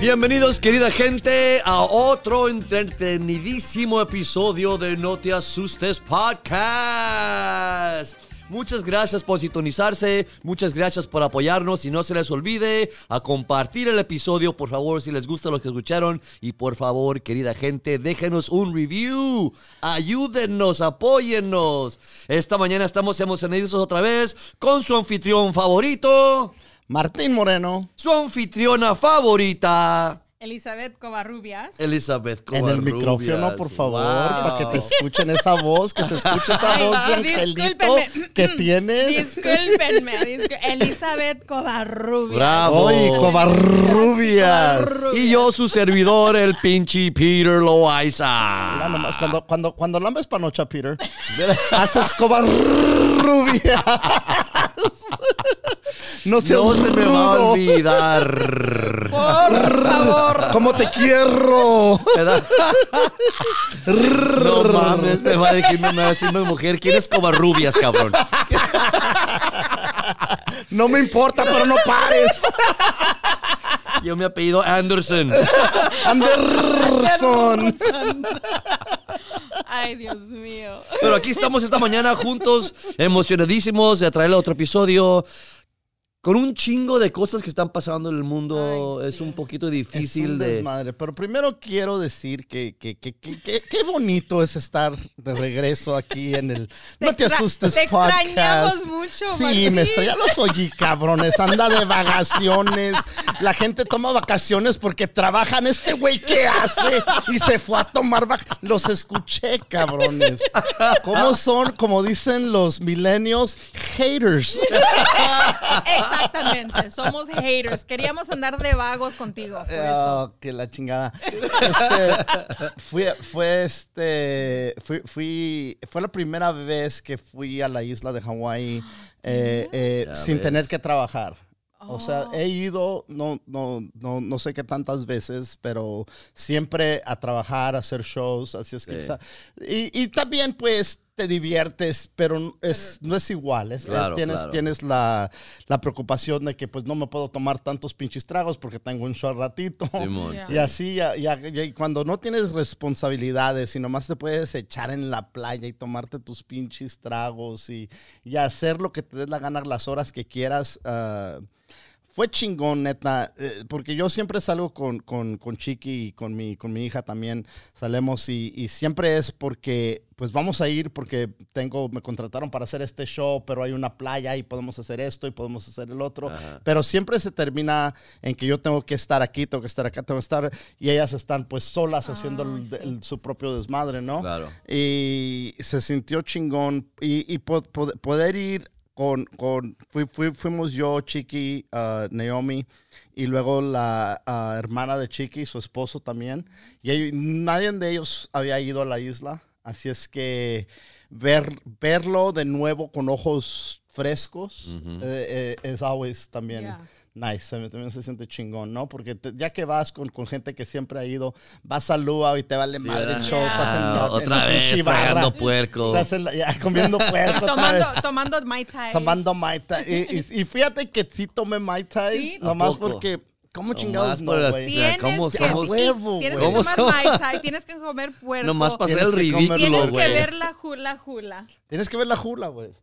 Bienvenidos, querida gente, a otro entretenidísimo episodio de No Te Asustes Podcast. Muchas gracias por sintonizarse, muchas gracias por apoyarnos y no se les olvide a compartir el episodio, por favor, si les gusta lo que escucharon y por favor, querida gente, déjenos un review, ayúdennos, apóyennos. Esta mañana estamos emocionados otra vez con su anfitrión favorito, Martín Moreno. su anfitriona favorita. Elizabeth Covarrubias. Elizabeth En el Covarrubias. micrófono, por favor, Wow. para que te escuchen esa voz, que se escuche esa Ay, voz de ay, angelito discúlpenme. que tienes. Discúlpenme, discú- Elizabeth Covarrubias. Bravo. Covarrubias. Covarrubias. Y yo, su servidor, el pinche Peter Loaiza. Mira nomás, cuando, cuando, cuando lambes panocha, Peter, haces covarrubias. no seas No se me va a olvidar. Por favor. ¿Cómo te quiero? No mames, me va a decir, me va a decir mi mujer, ¿quién es Covarrubias, cabrón? No me importa, pero no pares. Yo mi apellido Anderson. Anderson. Ay, Dios mío. Pero aquí estamos esta mañana juntos, emocionadísimos de traerle otro episodio episodio. Con un chingo de cosas que están pasando en el mundo, Ay, es sí. un poquito Es difícil un de... desmadre. Pero primero quiero decir que, que, que, que, que- qué bonito es estar de regreso aquí en el No te asustes te podcast. extrañamos mucho, Sí, Martín. me extraña los oye, cabrones. Anda de vacaciones. La gente toma vacaciones porque trabajan. Este güey, ¿qué hace? Y se fue a tomar vacaciones. Los escuché, cabrones. ¿Cómo son, como dicen los millennials, haters? Exactamente. Somos haters. Queríamos andar de vagos contigo. Por eso. Ah, que la chingada. Este, fui, fue este, fui, fui, fue la primera vez que fui a la isla de Hawái eh, eh, Ya sin ves. tener que trabajar. O sea, Oh. he ido, no, no, no, no sé qué tantas veces, pero siempre a trabajar, a hacer shows, así es que... Sí. y también, pues, te diviertes, pero es, no es igual. es- es- Claro, tienes claro. tienes la, la preocupación de que, pues, no me puedo tomar tantos pinches tragos porque tengo un show al ratito. Simón. Y así, ya- ya- ya- y cuando no tienes responsabilidades y nomás te puedes echar en la playa y tomarte tus pinches tragos y, y hacer lo que te dé la gana las horas que quieras, ah, fue chingón, neta, eh, porque yo siempre salgo con, con, con Chiqui y con mi, con mi hija también, salemos y, y siempre es porque, pues vamos a ir porque tengo, me contrataron para hacer este show, pero hay una playa y podemos hacer esto y podemos hacer el otro, Ajá. pero siempre se termina en que yo tengo que estar aquí, tengo que estar acá, tengo que estar, y ellas están pues solas haciendo el- sí. el- su propio desmadre, ¿no? Claro. y se sintió chingón y, y po- po- poder ir con, con fui- fui- fuimos yo, Chiqui, ah, Naomi y luego la ah, hermana de Chiqui, su esposo también. Y ahí- nadie de ellos había ido a la isla, así es que ver, verlo de nuevo con ojos frescos eh, eh, es always también Yeah. nice, también se siente chingón, ¿no? Porque te- ya que vas con, con gente que siempre ha ido, vas a Lua y te vale madre el ¿verdad? show, estás en la- en otra vez tragando puerco. Estás en la- ya, comiendo puerco. Tomando, tomando Mai Tai. tomando Mai Tai. Y, y- y fíjate que sí tomé Mai Tai, ¿Sí? nomás porque, ¿cómo chingados no, güey? Tienes ¿Cómo que, somos? sí, Huevo, tienes que ¿Cómo tomar somos? Mai Tai, tienes que comer puerco. Nomás para hacer Tienes el que ridículo, Tienes güey. que ver la jula jula. Tienes que ver la jula, güey.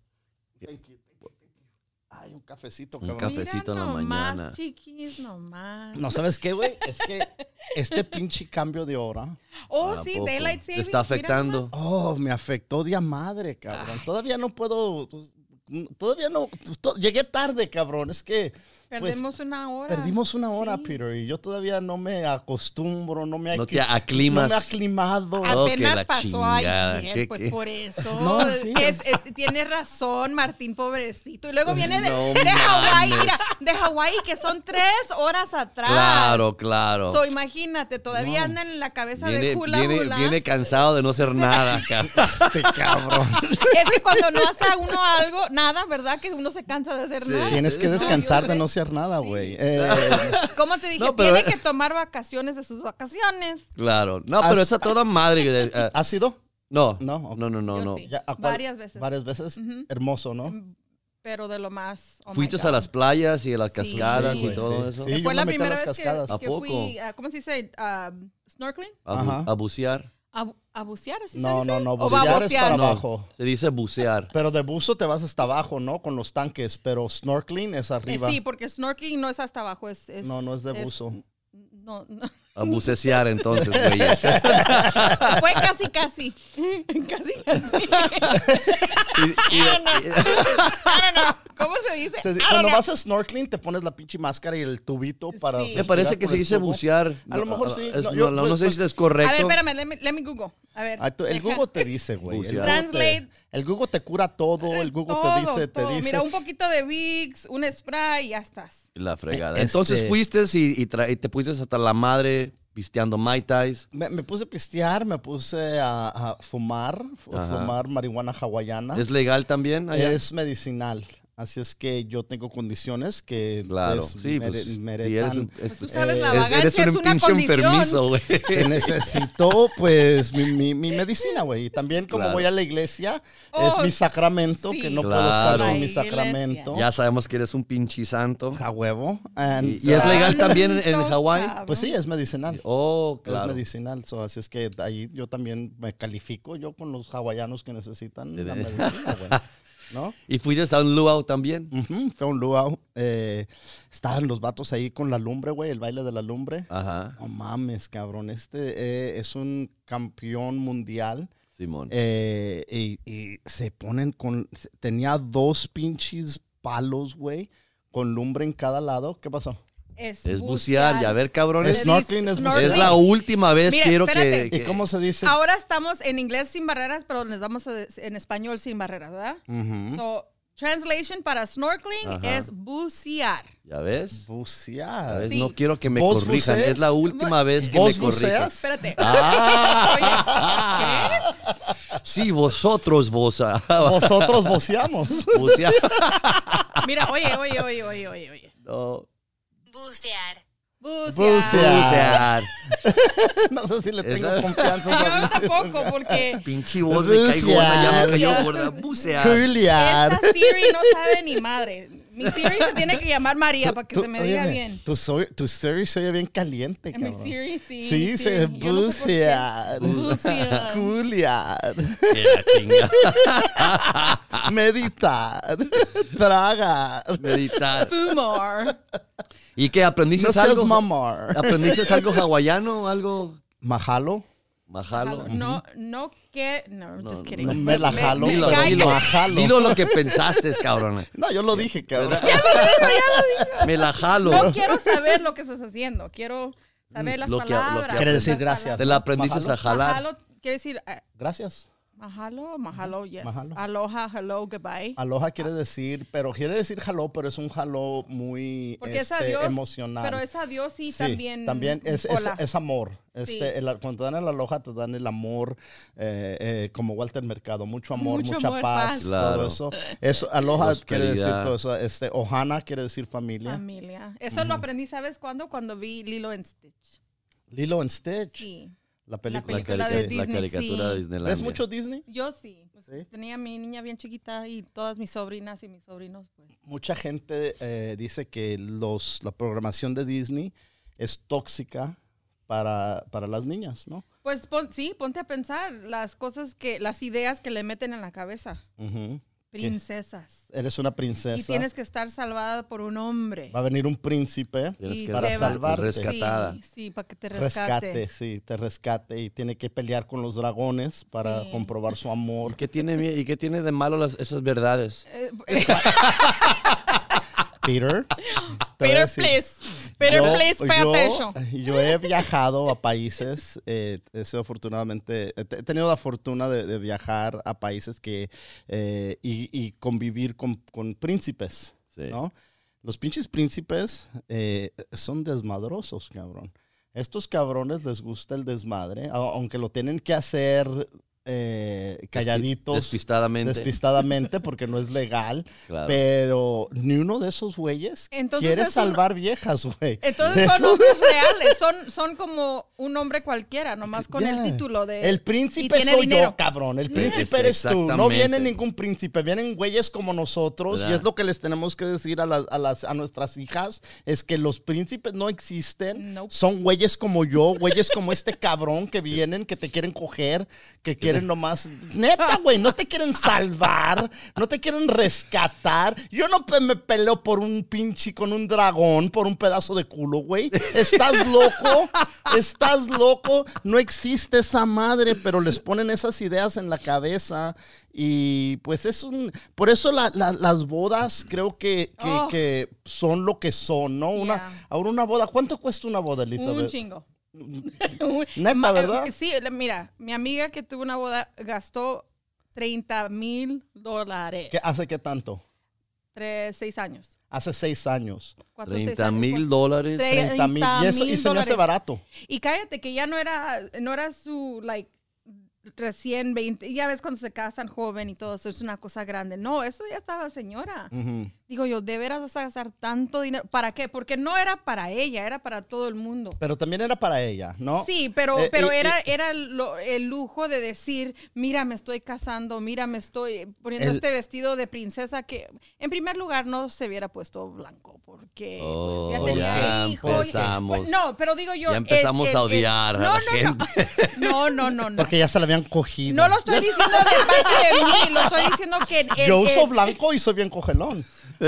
Cafecito, Un cabrón. café. Cafecito en la Mira nomás, mañana. chiquis, nomás. No, ¿sabes qué, güey? Es que este pinche cambio de hora, Oh, ¿A sí, poco? Daylight ¿Te Savings. está mira afectando? oh, me afectó de a madre, cabrón. Todavía no puedo, todavía no, to- llegué tarde, cabrón. Es que... pues, Perdemos una hora. Perdimos una hora, Sí. Peter, y yo todavía no me acostumbro, no me, No te aclimas. no me he aclimado. Apenas la pasó chingada. ayer, ¿Qué- pues qué? por eso. No, sí. Es- es- tienes razón, Martín, pobrecito. Y luego viene de, No de Hawái, mira, de Hawái, que son tres horas atrás. Claro, claro. So, imagínate, todavía andan en la cabeza de hula viene, hula. viene cansado de no hacer nada. Este cabrón. Es que cuando no hace a uno algo, nada, ¿verdad? Que uno se cansa de hacer Sí. nada. Tienes que descansar de no hacer nada, güey. Eh, ¿Cómo te dije? No, pero- Tiene que tomar vacaciones de sus vacaciones. Claro. No, pero Has- esa toda madre. eh, eh, ¿Has ido? no, No, no, no, no, no. Yo no. sí. Ya, ¿a cuál? Varias veces. Varias veces. Hermoso, ¿no? pero de lo más. oh Fuiste a las playas y a las Sí. cascadas Sí, y todo sí. eso. Sí. Que yo fue me la a primera las vez que. ¿A que poco? fui, ¿cómo se dice? Ah, ¿Snorkeling? A, Ajá. a bucear. ¿A, bu- a bucear? ¿Así se No, dice? no, no, ¿O bucear es para No, abajo. se dice bucear. Pero de buzo te vas hasta abajo, ¿no? Con los tanques, pero snorkeling es Eh, arriba. sí, porque snorkeling no es hasta abajo, es... es- No, no es de buzo. no, no. A bucecear entonces, güeyes. Fue casi, casi. casi, casi. Y- y- I don't know. I don't know. ¿Cómo se dice? Se- I don't cuando know. vas a snorkeling te pones la pinche máscara y el tubito para... Sí. me parece que se dice tubo. bucear. A lo mejor sí. Es- No, no, yo, no pues, sé pues- si es correcto. A ver, espérame, let me, let me Google. A ver. Ah, el deja- Google te dice, güey. Bucear. Translate. El Google te cura todo, el Google todo, te dice, te todo. dice. Mira, un poquito de Vicks, un spray y ya estás. La fregada. Este- Entonces fuiste y, y tra- y te pusiste hasta la madre pisteando Mai Tais. Me, me puse a pistear, me puse a, a fumar, fu- Ajá. fumar marihuana hawaiana. ¿Es legal también allá? Es medicinal. Así es que yo tengo condiciones que Claro, pues, sí, mere- pues, sí, meretan- eres un- es- Tú sabes, la Eh, es- vagancia eres es, un una pinche condición. enfermizo, güey. que necesito pues mi, mi- mi medicina, güey. Y también como Claro. voy a la iglesia, Oh, es mi sacramento, sí. que no Claro. puedo estar sin mi sacramento. Ya sabemos que eres un pinche santo. A huevo. And, ¿Y, y es legal también en, en Hawái? Pues sí, es medicinal. Oh, Es claro. medicinal, so, así es que ahí yo también me califico yo con los hawaianos que necesitan la medicina, güey. ¿No? ¿Y fuiste a un luau también? Ujú, fue un luau. Eh, estaban los vatos ahí con la lumbre, güey, el baile de la lumbre. Ajá, No mames, cabrón. Este eh, es un campeón mundial. Simón. eh, y, y se ponen con. Tenía dos pinches palos, güey, con lumbre en cada lado. ¿Qué pasó? Es, es bucear. Y a ver, cabrones. Es snorkeling, es snorkeling. Es la última vez Mira, quiero que, ¿Y cómo se dice? Ahora estamos en inglés sin barreras, pero les vamos a decir en español sin barreras, ¿verdad? So, translation para snorkeling Ajá. es bucear. ¿Ya ves? ¿Ya Bucear. ves? Sí. No quiero que me ¿Vos corrijan. buceas? Es la última vez que ¿Vos me corrijan. buceas? Espérate. Ah. Sí, vosotros vos. ah, Nosotros voceamos. bucear. Mira, oye, oye, oye, oye, oye, oye. No. Bucear, Bucear. Bucear. Bucear. no sé si le tengo confianza. Yo tampoco, porque Pinche voz me cae gorda. Ya me cayó Bucear. gorda. Bucear. Juliar. esta Siri no sabe ni madre. Mi Siri se tiene que llamar María para que se me diga bien. Tu, so- tu Siri se oye bien caliente, En mi. Siri, sí. Sí, se no sé por qué. bucear. Que la chinga. Meditar. Tragar. Meditar. Fumar. ¿Y qué? ¿Aprendiste No seas algo? mamar. ¿Aprendiste algo hawaiano? ¿Algo? Majalo. Majalo. No, no que. No, just kidding. no me la jalo, me Dilo, cae dilo, me jalo. dilo lo que pensaste, cabrón. No, yo lo dije, cabrón. Me la jalo. No quiero saber lo que estás haciendo. Quiero saber las Lo que- lo que- palabras. Quiere decir gracias. Te la aprendiste a jalar. Mahalo quiere decir eh, Gracias. Mahalo, mahalo, yes. Mahalo. Aloha, hello, goodbye. Aloha quiere decir, pero quiere decir jaló, pero es un jaló muy Porque es este, adiós. emocional. Pero es adiós y Sí, también. también es, es, es amor. Sí. Este, el- cuando te dan el aloha, te dan el amor, eh, eh, como Walter Mercado, mucho amor, Mucho mucha amor, paz, paz. Claro. todo eso. eso aloha quiere decir todo eso. Este, ohana quiere decir familia. Familia. Eso lo aprendí, ¿sabes cuándo? Cuando vi Lilo and Stitch. Lilo and Stitch, Sí. La La, película. película carica- de la Disney, caricatura sí. de Disneylandia. ¿Ves mucho Disney? Yo sí. Pues, Sí. Tenía a mi niña bien chiquita y todas mis sobrinas y mis sobrinos. Pues. Mucha gente eh, dice que los, la programación de Disney es tóxica para, para las niñas, ¿no? Pues pon- sí, ponte a pensar las cosas que, las ideas que le meten en la cabeza. Ujú. Princesas. Eres una princesa. Y tienes que estar salvada por un hombre. Va a venir un príncipe Y para te va- salvarte. rescatada. Sí, sí, para que te rescate. rescate, sí, te rescate y tiene que pelear con los dragones para Sí. comprobar su amor. ¿Y qué tiene, y qué tiene de malo las, esas verdades? Eh, Peter, a Peter, decir, please. Peter, yo- please, pay yo- attention. Yo he viajado a países, eh, he sido afortunadamente, he te- he tenido la fortuna de, de viajar a países que eh, y, y convivir con, con príncipes, Sí. ¿no? Los pinches príncipes eh, son desmadrosos, cabrón. Estos cabrones les gusta el desmadre, aunque lo tienen que hacer eh, calladitos. Despistadamente. Despistadamente, porque no es legal. Claro. Pero ni uno de esos güeyes Entonces quiere es un- salvar viejas, güey. Entonces son hombres reales, son, son como un hombre cualquiera, nomás con el título de... El príncipe soy dinero. yo, cabrón. El príncipe eres tú. No viene ningún príncipe, vienen güeyes como nosotros. Y es lo que les tenemos que decir a, las- a las, a nuestras hijas: es que los príncipes no existen. Nope. Son güeyes como yo, güeyes como este cabrón que vienen, que te quieren coger, que quieren nomás. Neta, güey, no te quieren salvar, no te quieren rescatar. Yo no me peleo por un pinche con un dragón, por un pedazo de culo, güey. ¿Estás loco? ¿Estás loco? No existe esa madre, pero les ponen esas ideas en la cabeza. Y pues es un. Por eso la- la- las bodas creo que, que, Oh. que son lo que son, ¿no? Una, Yeah. Ahora una boda. ¿Cuánto cuesta una boda, Un Elizabeth? chingo. Neta, Ma- ¿verdad? Sí, mira, mi amiga que tuvo una boda gastó 30 mil dólares. ¿Qué, ¿Hace qué tanto? Tres, seis años. Hace seis años. Cuatro, seis 30 años, mil cuatro. dólares. Tre- 30 mil. Y, eso, y 30,000 se me hace barato. Y cállate, que ya no era, no era su, like, recién 20. Ya ves cuando se casan joven y todo eso, es una cosa grande. No, eso ya estaba señora. Digo yo, ¿de veras vas a gastar tanto dinero? ¿Para qué? Porque no era para ella, era para todo el mundo. Pero también era para ella, ¿no? Sí, pero, Eh, pero era, era lo- el lujo de decir, mira, me estoy casando, mira, me estoy poniendo El- este vestido de princesa que, en primer lugar, no se hubiera puesto blanco porque Oh, pues, ya tenía ya hijos. y- empezamos. Pues, no, pero digo yo... Ya empezamos a odiar a no, la no, gente. No, no, no, no. Porque ya se la habían cogido. No lo estoy diciendo de parte de mí, lo estoy diciendo que... el- Yo uso el- blanco y soy bien cogelón.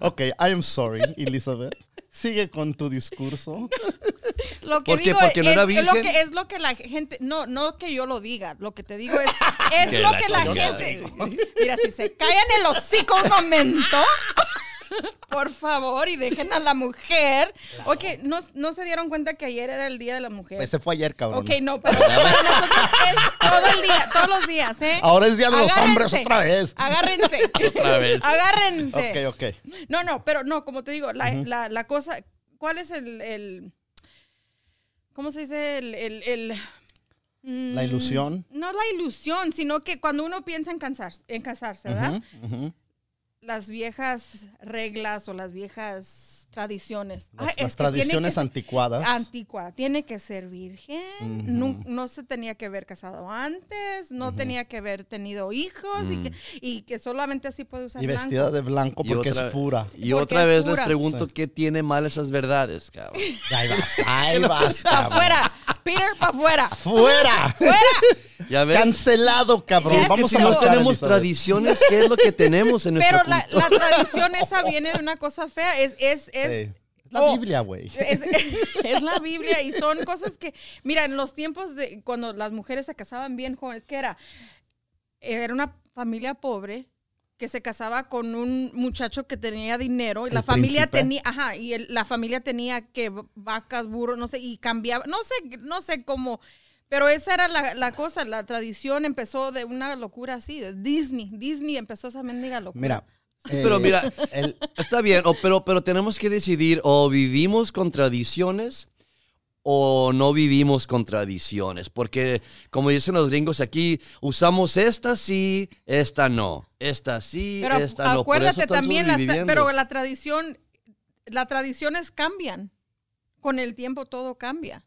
ok, I am sorry, Elizabeth. Sigue con tu discurso. Lo que ¿Por qué? digo ¿Porque no es, era es lo que es lo que la gente no no que yo lo diga, lo que te digo es es lo la que la gente Mira, si se callan el hocico un momento, por favor, y dejen a la mujer. Ok, no, no se dieron cuenta que ayer era el día de la mujer. Ese fue ayer, cabrón. Ok, no, pero para nosotros es todo el día, todos los días, ¿eh? Ahora es Día de los. Hombres otra vez. Agárrense. Otra vez. Agárrense. Ok, ok. No, no, pero no, como te digo, la, la- la cosa, ¿cuál es el, el- ¿cómo se dice? El, el- el- La mm, ilusión. No la ilusión, sino que cuando uno piensa en casarse, en casarse ¿verdad? Las viejas reglas o las viejas tradiciones. Las, Ay, es que que tradiciones ser- anticuadas. Anticuada. Tiene que ser virgen. No, no se tenía que haber casado antes. No tenía que haber tenido hijos. y, que, y que solamente así puede usar y blanco. vestida de blanco porque otra- es pura. Y otra vez les pregunto Sí. qué tiene mal esas verdades, cabrón. Ahí vas, ahí vas, cabrón. afuera. Peter, para afuera. ¡Fuera! ¡Fuera! Ya ves. Cancelado, cabrón. Sí, es que Vamos si a no tenemos tradiciones, ¿qué es lo que tenemos en Pero la, la tradición esa viene de una cosa fea. Es, es, es, la oh, Biblia, güey. Es, es la Biblia y son cosas que, mira, en los tiempos de cuando las mujeres se casaban bien jóvenes, ¿qué era? Era una familia pobre que se casaba con un muchacho que tenía dinero y la familia tenía, ajá, y el- la familia tenía que vacas, burros, no sé, y cambiaba, no sé, no sé cómo, pero esa era la, la cosa, la tradición empezó de una locura así, de Disney, Disney empezó esa mendiga locura. Mira. Pero eh, mira, el- Está bien, o- pero, pero tenemos que decidir o vivimos con tradiciones o no vivimos con tradiciones. Porque, como dicen los gringos aquí, usamos esta sí, esta no. Esta sí, Pero esta no. Acuérdate también, las tra- sobreviviendo. pero la tradición, las tradiciones cambian. Con el tiempo todo cambia.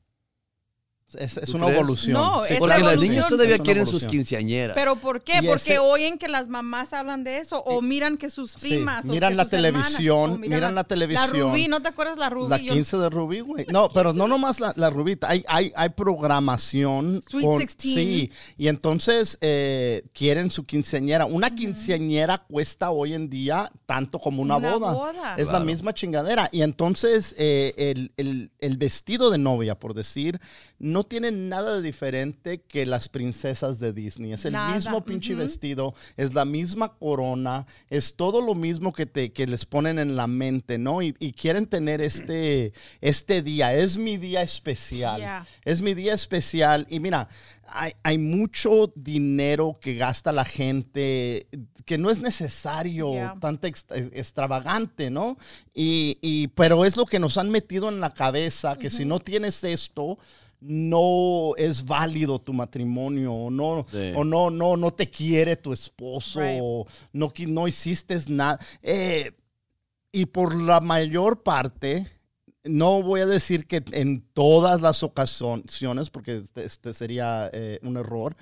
Es, es ¿Tú una crees? evolución. No, es Porque la las niñas todavía quieren sus quinceañeras. ¿Pero por qué? Y Porque ese- oyen que las mamás hablan de eso o miran que sus Sí, primas. o miran que la sus hermanas, televisión, o miran la televisión. La Rubí, ¿no te acuerdas la Rubí? La Yo- 15 de Rubí, güey. No, pero no nomás la, la Rubí. Hay, hay, hay programación. Sweet 16. Sí, y entonces eh, quieren su quinceañera. Una quinceañera cuesta hoy en día tanto como una, Una boda. boda. Es la Claro. misma chingadera. Y entonces eh, el, el- el vestido de novia, por decir, no tiene nada de diferente que las princesas de Disney. Es el Nada, mismo pinche vestido, es la misma corona, es todo lo mismo que, te, que les ponen en la mente, ¿no? Y, y quieren tener este, este día, es mi día especial, Yeah. es mi día especial. Y mira, hay, hay mucho dinero que gasta la gente que no es necesario, Yeah. tanta ex- extravagante, ¿no? Y, y- pero es lo que nos han metido en la cabeza, que si no tienes esto, no es válido tu matrimonio o no Sí. o no no no te quiere tu esposo Right. o no no hiciste nada Eh, y por la mayor parte no voy a decir que en todas las ocasiones porque este, este sería eh, un error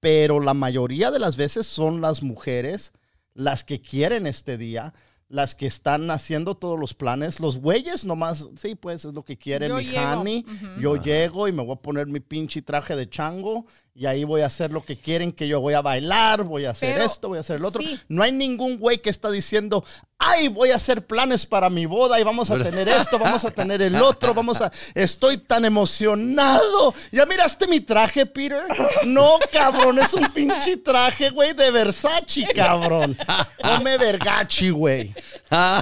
pero la mayoría de las veces son las mujeres las que quieren este día, las que están haciendo todos los planes. Los güeyes nomás, sí, pues es lo que quiere Yo mi llego. honey. Yo llego y me voy a poner mi pinche traje de chango y ahí voy a hacer lo que quieren que yo voy a bailar, voy a hacer Pero, esto, voy a hacer el otro. sí. No hay ningún güey que está diciendo, ay, voy a hacer planes para mi boda y vamos a tener esto, vamos a tener el otro, vamos a... Estoy tan emocionado. ¿Ya miraste mi traje, Peter? No, cabrón, es un pinche traje, güey, de Versace, cabrón. Come vergachi, güey.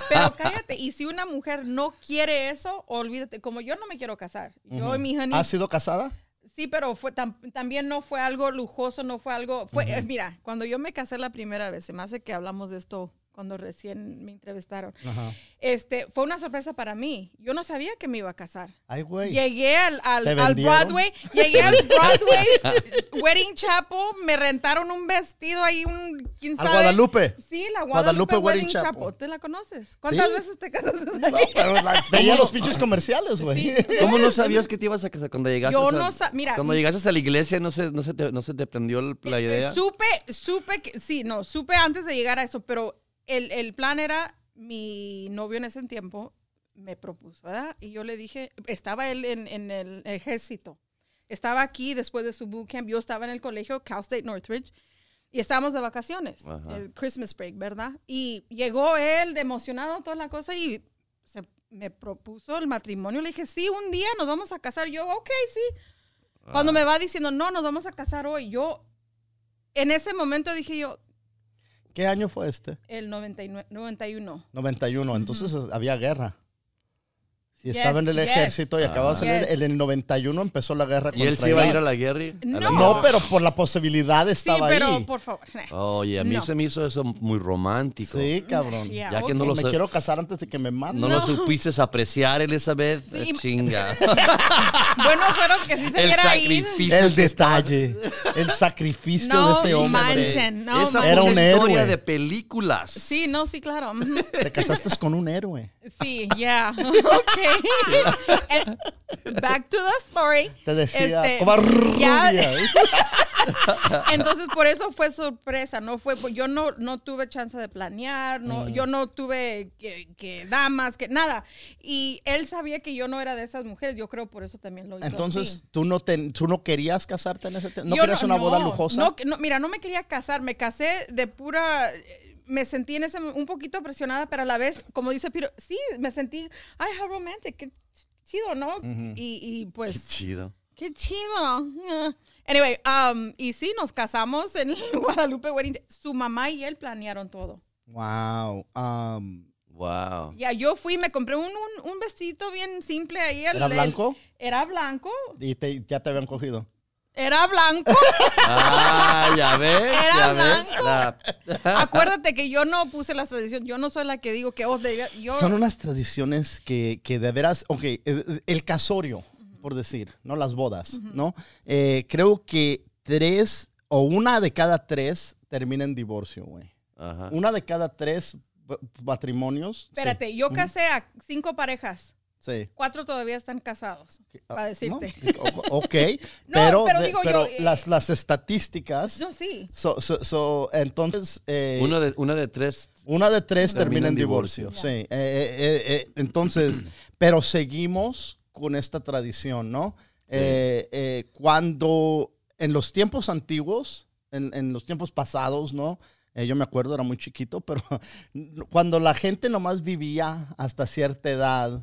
Pero cállate, y si una mujer no quiere eso, olvídate, como yo no me quiero casar. Yo y mi honey, ¿Has sido casada? Sí, pero fue tam- también no fue algo lujoso, no fue algo, fue, eh, mira, cuando yo me casé la primera vez, se me hace que hablamos de esto cuando recién me entrevistaron. Ajá. Este, fue una sorpresa para mí. Yo no sabía que me iba a casar. Ay, güey. Llegué al, al, ¿Te al? Broadway, llegué al Broadway, Wedding Chapel, me rentaron un vestido ahí, un, quién Al sabe. Guadalupe. Sí, la Guadalupe Guadalupe, Wedding Wedding Chapel. Chapel. ¿Te la conoces? ¿Cuántas Sí. veces te casaste ahí? No, pero veía los pinches comerciales, güey. ¿Cómo no sabías que te ibas a casar cuando llegaste? Yo a, no sa- mira, Cuando llegaste a la iglesia, ¿no se, no se, te, no se te prendió la idea? Supe, supe que, sí, no, supe antes de llegar a eso, pero el, el plan era, mi novio en ese tiempo me propuso, ¿verdad? Y yo le dije, estaba él en, en el ejército, estaba aquí después de su bootcamp, yo estaba en el colegio Cal State Northridge y estábamos de vacaciones, Ajá. el Christmas break, ¿verdad? Y llegó él de emocionado, toda la cosa, y se, me propuso el matrimonio. Le dije, sí, un día nos vamos a casar. Yo, ok, sí. Cuando me va diciendo, no, nos vamos a casar hoy, yo, en ese momento dije yo, ¿Qué año fue este? el 99, 91. 91. Entonces había guerra. Si Yes, estaba en el yes. ejército y acababa de salir, Yes. en el 91 empezó la guerra ¿Y él se iba a ir a la guerra? y- a la No. No, pero por la posibilidad Sí, estaba pero ahí. por favor. Oye, a mí No. se me hizo eso muy romántico. Sí, cabrón. Yeah, Ya que no lo me quiero casar antes de que me maten. No, lo supiste apreciar, Elizabeth. Sí. Eh, Chinga. Bueno, fueron que sí se el viera ir. sacrificio. El detalle, el sacrificio No de ese hombre. manchen, no Esa manchen. Era una historia héroe. de películas. Sí, no, sí, claro. Te casaste con un héroe. Sí, ya. Ok. Back to the story. Te decía, Este. Entonces, por eso fue sorpresa, no fue, pues, yo no, no tuve chance de planear, Mm. no, yo no tuve que, que damas, que nada. Y él sabía que yo no era de esas mujeres, yo creo por eso también lo hizo Entonces, así. ¿tú no, te, ¿tú no querías casarte en ese tiempo? ¿No Yo querías una boda lujosa? No, mira, no me quería casar, me casé de pura... Me sentí en ese un poquito presionada, pero a la vez, como dice Piro, sí, me sentí, ay, how romantic, qué chido, ¿no? y, y Qué pues, chido. qué chido. Yeah. Anyway, um, y sí, nos casamos en Guadalupe Wedding. Su mamá y él planearon todo. Wow. um, Wow. Ya, yo fui, me compré un, un, un vestidito bien simple ahí. el- ¿Era el- blanco? era blanco. y te- ya te habían cogido. Era blanco. Ah, ya ves. Era ya ves. blanco. La- Acuérdate que yo no puse las tradiciones. Yo no soy la que digo que oh, de- yo. Son unas tradiciones que, que de veras, ok, eh, el casorio, por decir, no las bodas, ¿no? Eh, creo que tres o una de cada tres termina en divorcio, güey. Ajá. Una de cada tres matrimonios. Espérate, sí. yo casé a cinco parejas. Sí. Cuatro todavía están casados. Para Ah, decirte. no, ok, No, pero, digo yo, pero eh, las, las estadísticas, No, sí. so- so- so, entonces, eh, Una de, una de tres. Una de tres Termina termina en divorcio, divorcio. sí. Eh, eh, eh, eh, entonces, pero seguimos con esta tradición, ¿no? Eh, eh, cuando en los tiempos antiguos, en, en los tiempos pasados, ¿no? Eh, yo me acuerdo, era muy chiquito, pero cuando la gente nomás vivía hasta cierta edad,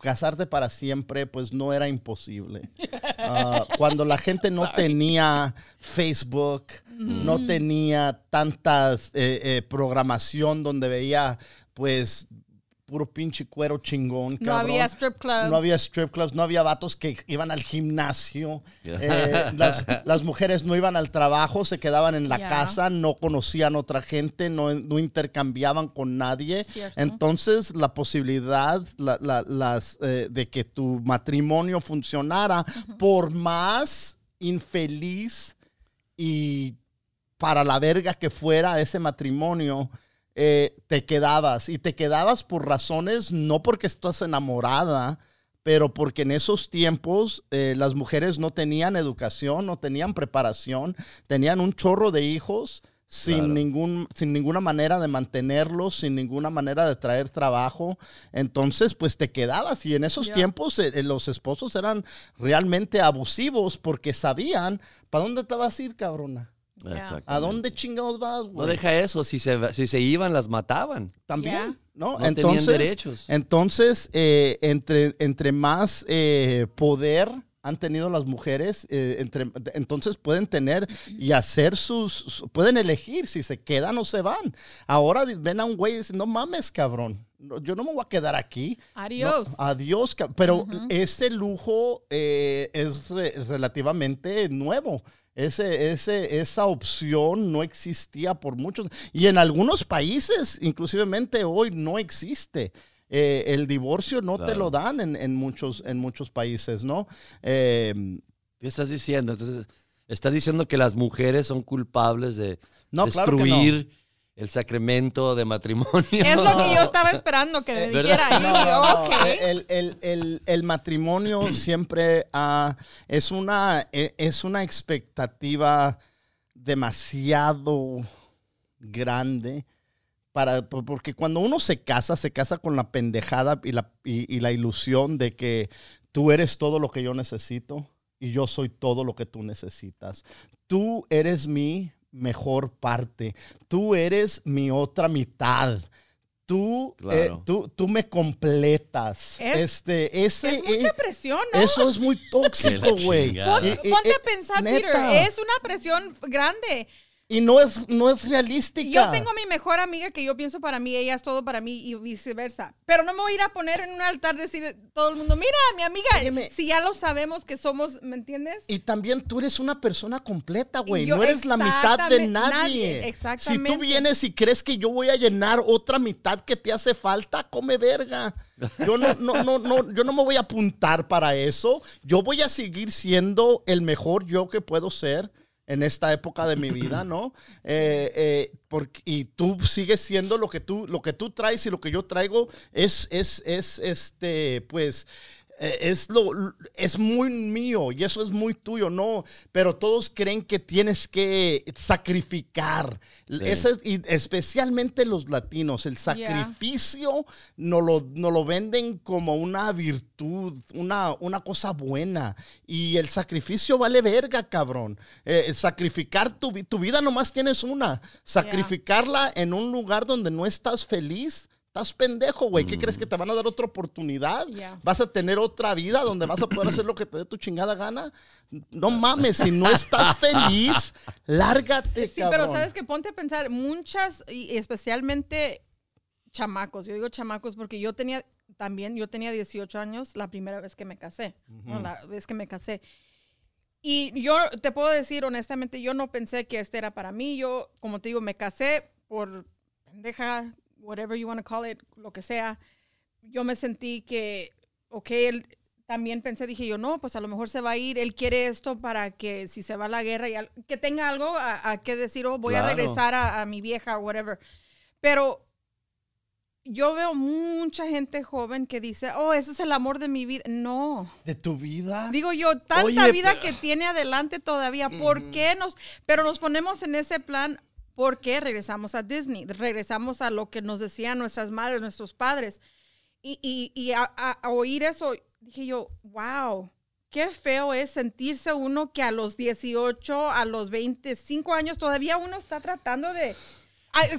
casarte para siempre, pues no era imposible. Ah, cuando la gente no tenía Facebook, no tenía tantas eh, eh, programación donde veía, pues, puro pinche cuero chingón. No cabrón. había strip clubs. No había strip clubs, no había vatos que iban al gimnasio. Eh, las, las mujeres no iban al trabajo, se quedaban en la casa, no conocían otra gente, no, no intercambiaban con nadie. Cierto. Entonces, la posibilidad la- la- las, eh, de que tu matrimonio funcionara, por más infeliz y para la verga que fuera ese matrimonio, eh, te quedabas. Y te quedabas por razones, no porque estás enamorada, pero porque en esos tiempos eh, las mujeres no tenían educación, no tenían preparación, tenían un chorro de hijos. Sin, Claro. ningún, sin ninguna manera de mantenerlos, sin ninguna manera de traer trabajo. Entonces, pues te quedabas. Y en esos tiempos eh, los esposos eran realmente abusivos porque sabían para dónde te vas a ir, cabrona. ¿A dónde chingados vas, güey? No deja eso, si se, si se iban, las mataban. También. ¿no? No tenían entonces, derechos. entonces eh, entre, entre más eh, poder han tenido las mujeres, eh, entre, entonces pueden tener y hacer sus, su- pueden elegir si se quedan o se van. Ahora ven a un güey y dicen, no mames, cabrón, no, yo no me voy a quedar aquí. No, Adiós. adiós, pero ese lujo eh, es re- relativamente nuevo. Ese, ese, esa opción no existía por muchos. Y en algunos países, inclusivemente hoy, no existe. Eh, el divorcio no te lo dan en, en muchos, en muchos países, ¿no? Eh, ¿Qué estás diciendo? Entonces, estás diciendo que las mujeres son culpables de no, claro que no. destruir el sacramento de matrimonio. Es lo que yo estaba esperando que me ¿Verdad? dijera. No, no, no. ok. El, el- el- el matrimonio siempre ah, es, una, eh, es una expectativa demasiado grande. Para, po- porque cuando uno se casa, se casa con la pendejada y la, y- y la ilusión de que tú eres todo lo que yo necesito y yo soy todo lo que tú necesitas. Tú eres mi mejor parte. Tú eres mi otra mitad. Tú, Claro. eh, tú, tú me completas. Es- este, ese, Es mucha eh, presión, ¿no? eso es muy tóxico, güey. Ponte eh, a pensar, neta. Peter, es una presión grande. Y no es, no es realística. Yo tengo a mi mejor amiga que yo pienso para mí, ella es todo para mí y viceversa. Pero no me voy a ir a poner en un altar decir todo el mundo, mira, mi amiga, Óyeme. si ya lo sabemos que somos, ¿me entiendes? Y también tú eres una persona completa, güey. No eres la mitad de exactamente, nadie. nadie, Si exactamente. tú vienes y crees que yo voy a llenar otra mitad que te hace falta, come verga. Yo no, no, no, no, yo no me voy a apuntar para eso. Yo voy a seguir siendo el mejor yo que puedo ser en esta época de mi vida, ¿no? Eh, eh, porque, y tú sigues siendo lo que tú, lo que tú traes y lo que yo traigo es, es, es este, pues, es lo es muy mío y eso es muy tuyo, no, pero todos creen que tienes que sacrificar. Es- y especialmente los latinos, el sacrificio no lo, no lo venden como una virtud, una, una cosa buena. Y el sacrificio vale verga, cabrón. Eh, sacrificar tu, tu vida nomás tienes una. Sacrificarla en un lugar donde no estás feliz. Estás pendejo, güey. ¿Qué crees que te van a dar otra oportunidad? ¿Vas a tener otra vida donde vas a poder hacer lo que te dé tu chingada gana? No mames, si no estás feliz, lárgate, Sí, cabrón. pero sabes que ponte a pensar, muchas, y especialmente chamacos, yo digo chamacos porque yo tenía también, yo tenía 18 años la primera vez que me casé, ¿no? la vez que me casé. Y yo te puedo decir honestamente, yo no pensé que este era para mí, yo, como te digo, me casé por pendeja, whatever you want to call it, lo que sea. Yo me sentí que, ok, él, también pensé, dije yo, no, pues a lo mejor se va a ir, él quiere esto para que si se va a la guerra, y al- que tenga algo a, a que decir, oh, voy Claro. a regresar a, a mi vieja o whatever. Pero yo veo mucha gente joven que dice, oh, ese es el amor de mi vida. No. ¿De tu vida? Digo yo, tanta Oye, vida pero- que tiene adelante todavía, ¿por qué nos, pero nos ponemos en ese plan, ¿por qué regresamos a Disney? Regresamos a lo que nos decían nuestras madres, nuestros padres. Y, y, y a, a- a oír eso, dije yo, wow, qué feo es sentirse uno que a los 18, a los 25 años, todavía uno está tratando de...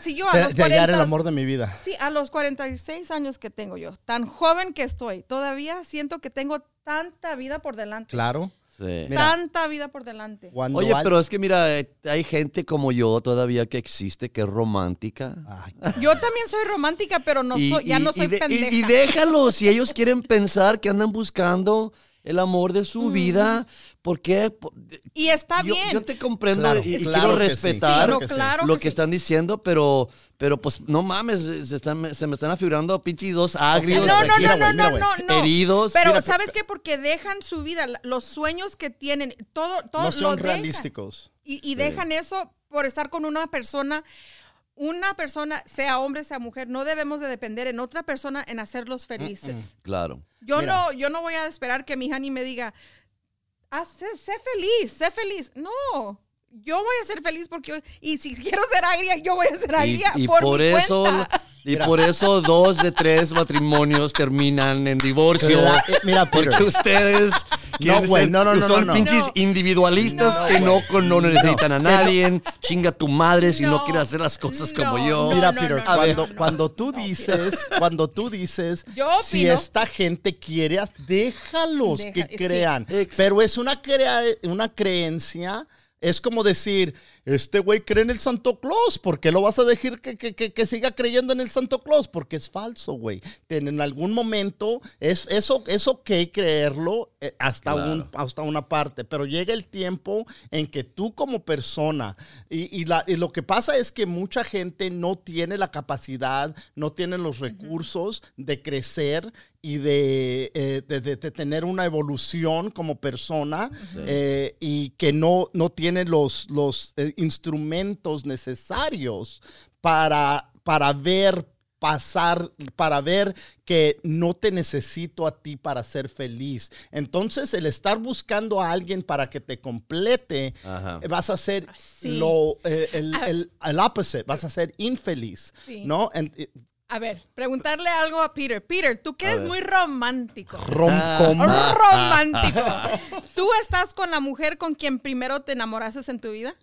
Si yo a de, los de hallar el 40, amor de mi vida. Sí, a los 46 años que tengo yo, tan joven que estoy, todavía siento que tengo tanta vida por delante. Claro. Sí. Mira. Tanta vida por delante. Cuando Oye, al- pero es que mira, eh, hay gente como yo todavía que existe, que es romántica. Ay, Yo también soy romántica, pero no Y- soy, ya y- no y soy de- y- pendeja. Y, déjalos, si ellos quieren pensar que andan buscando el amor de su vida, ¿por qué? Po- Y está yo, bien. yo te comprendo Claro, y, claro quiero sí, respetar claro que lo que sí. están diciendo, pero, pero pues no mames, se, están- se me están afigurando pinches dos agrios No, no, aquí, no, no, no, no, no. heridos. Pero Mira, ¿sabes qué? Porque dejan su vida, los sueños que tienen, todo, todo no lo son dejan. realísticos. Y, y dejan eso por estar con una persona. Una persona, sea hombre, sea mujer, no debemos de depender en otra persona en hacerlos felices. Claro. Yo Mira. no, yo no voy a esperar que mi honey me diga, "Ah, sé, sé feliz, sé feliz. No, yo voy a ser feliz porque y si quiero ser agria, yo voy a ser Y, agria y por, por mi eso, cuenta. Y Mira. por eso dos de tres matrimonios terminan en divorcio. Eh, mira, Peter. Porque ustedes quieren güey, no, no, no, son no, no. pinches No. individualistas No, que no, no necesitan a nadie. Chinga tu madre si no, No. quieres hacer las cosas como No, yo. no, Mira, no, Peter, no, cuando, no, no. cuando tú No, dices, cuando tú dices, Yo si esta gente quiere, déjalos Deja- que crean. Pero es una, crea- una creencia, es como decir, este güey cree en el Santo Claus, ¿por qué lo vas a dejar que, que- que- que siga creyendo en el Santo Claus? Porque es falso, güey. En algún momento es, eso, es ok creerlo hasta, Claro. un, hasta una parte, pero llega el tiempo en que tú como persona, y, y la- y lo que pasa es que mucha gente no tiene la capacidad, no tiene los recursos de crecer y de, eh, de- de- de tener una evolución como persona eh, y que no, no tiene los, los eh, instrumentos necesarios para, para ver pasar, para ver que no te necesito a ti para ser feliz. Entonces, el estar buscando a alguien para que te complete, Ajá. vas a ser Sí. lo, eh, el, Ah. el, el opposite, vas a ser infeliz, Sí. ¿no? En- eh, A ver, preguntarle algo a Peter. Peter, tú que eres muy romántico. rom-com. Romántico. ¿Tú estás con la mujer con quien primero te enamoraste en tu vida?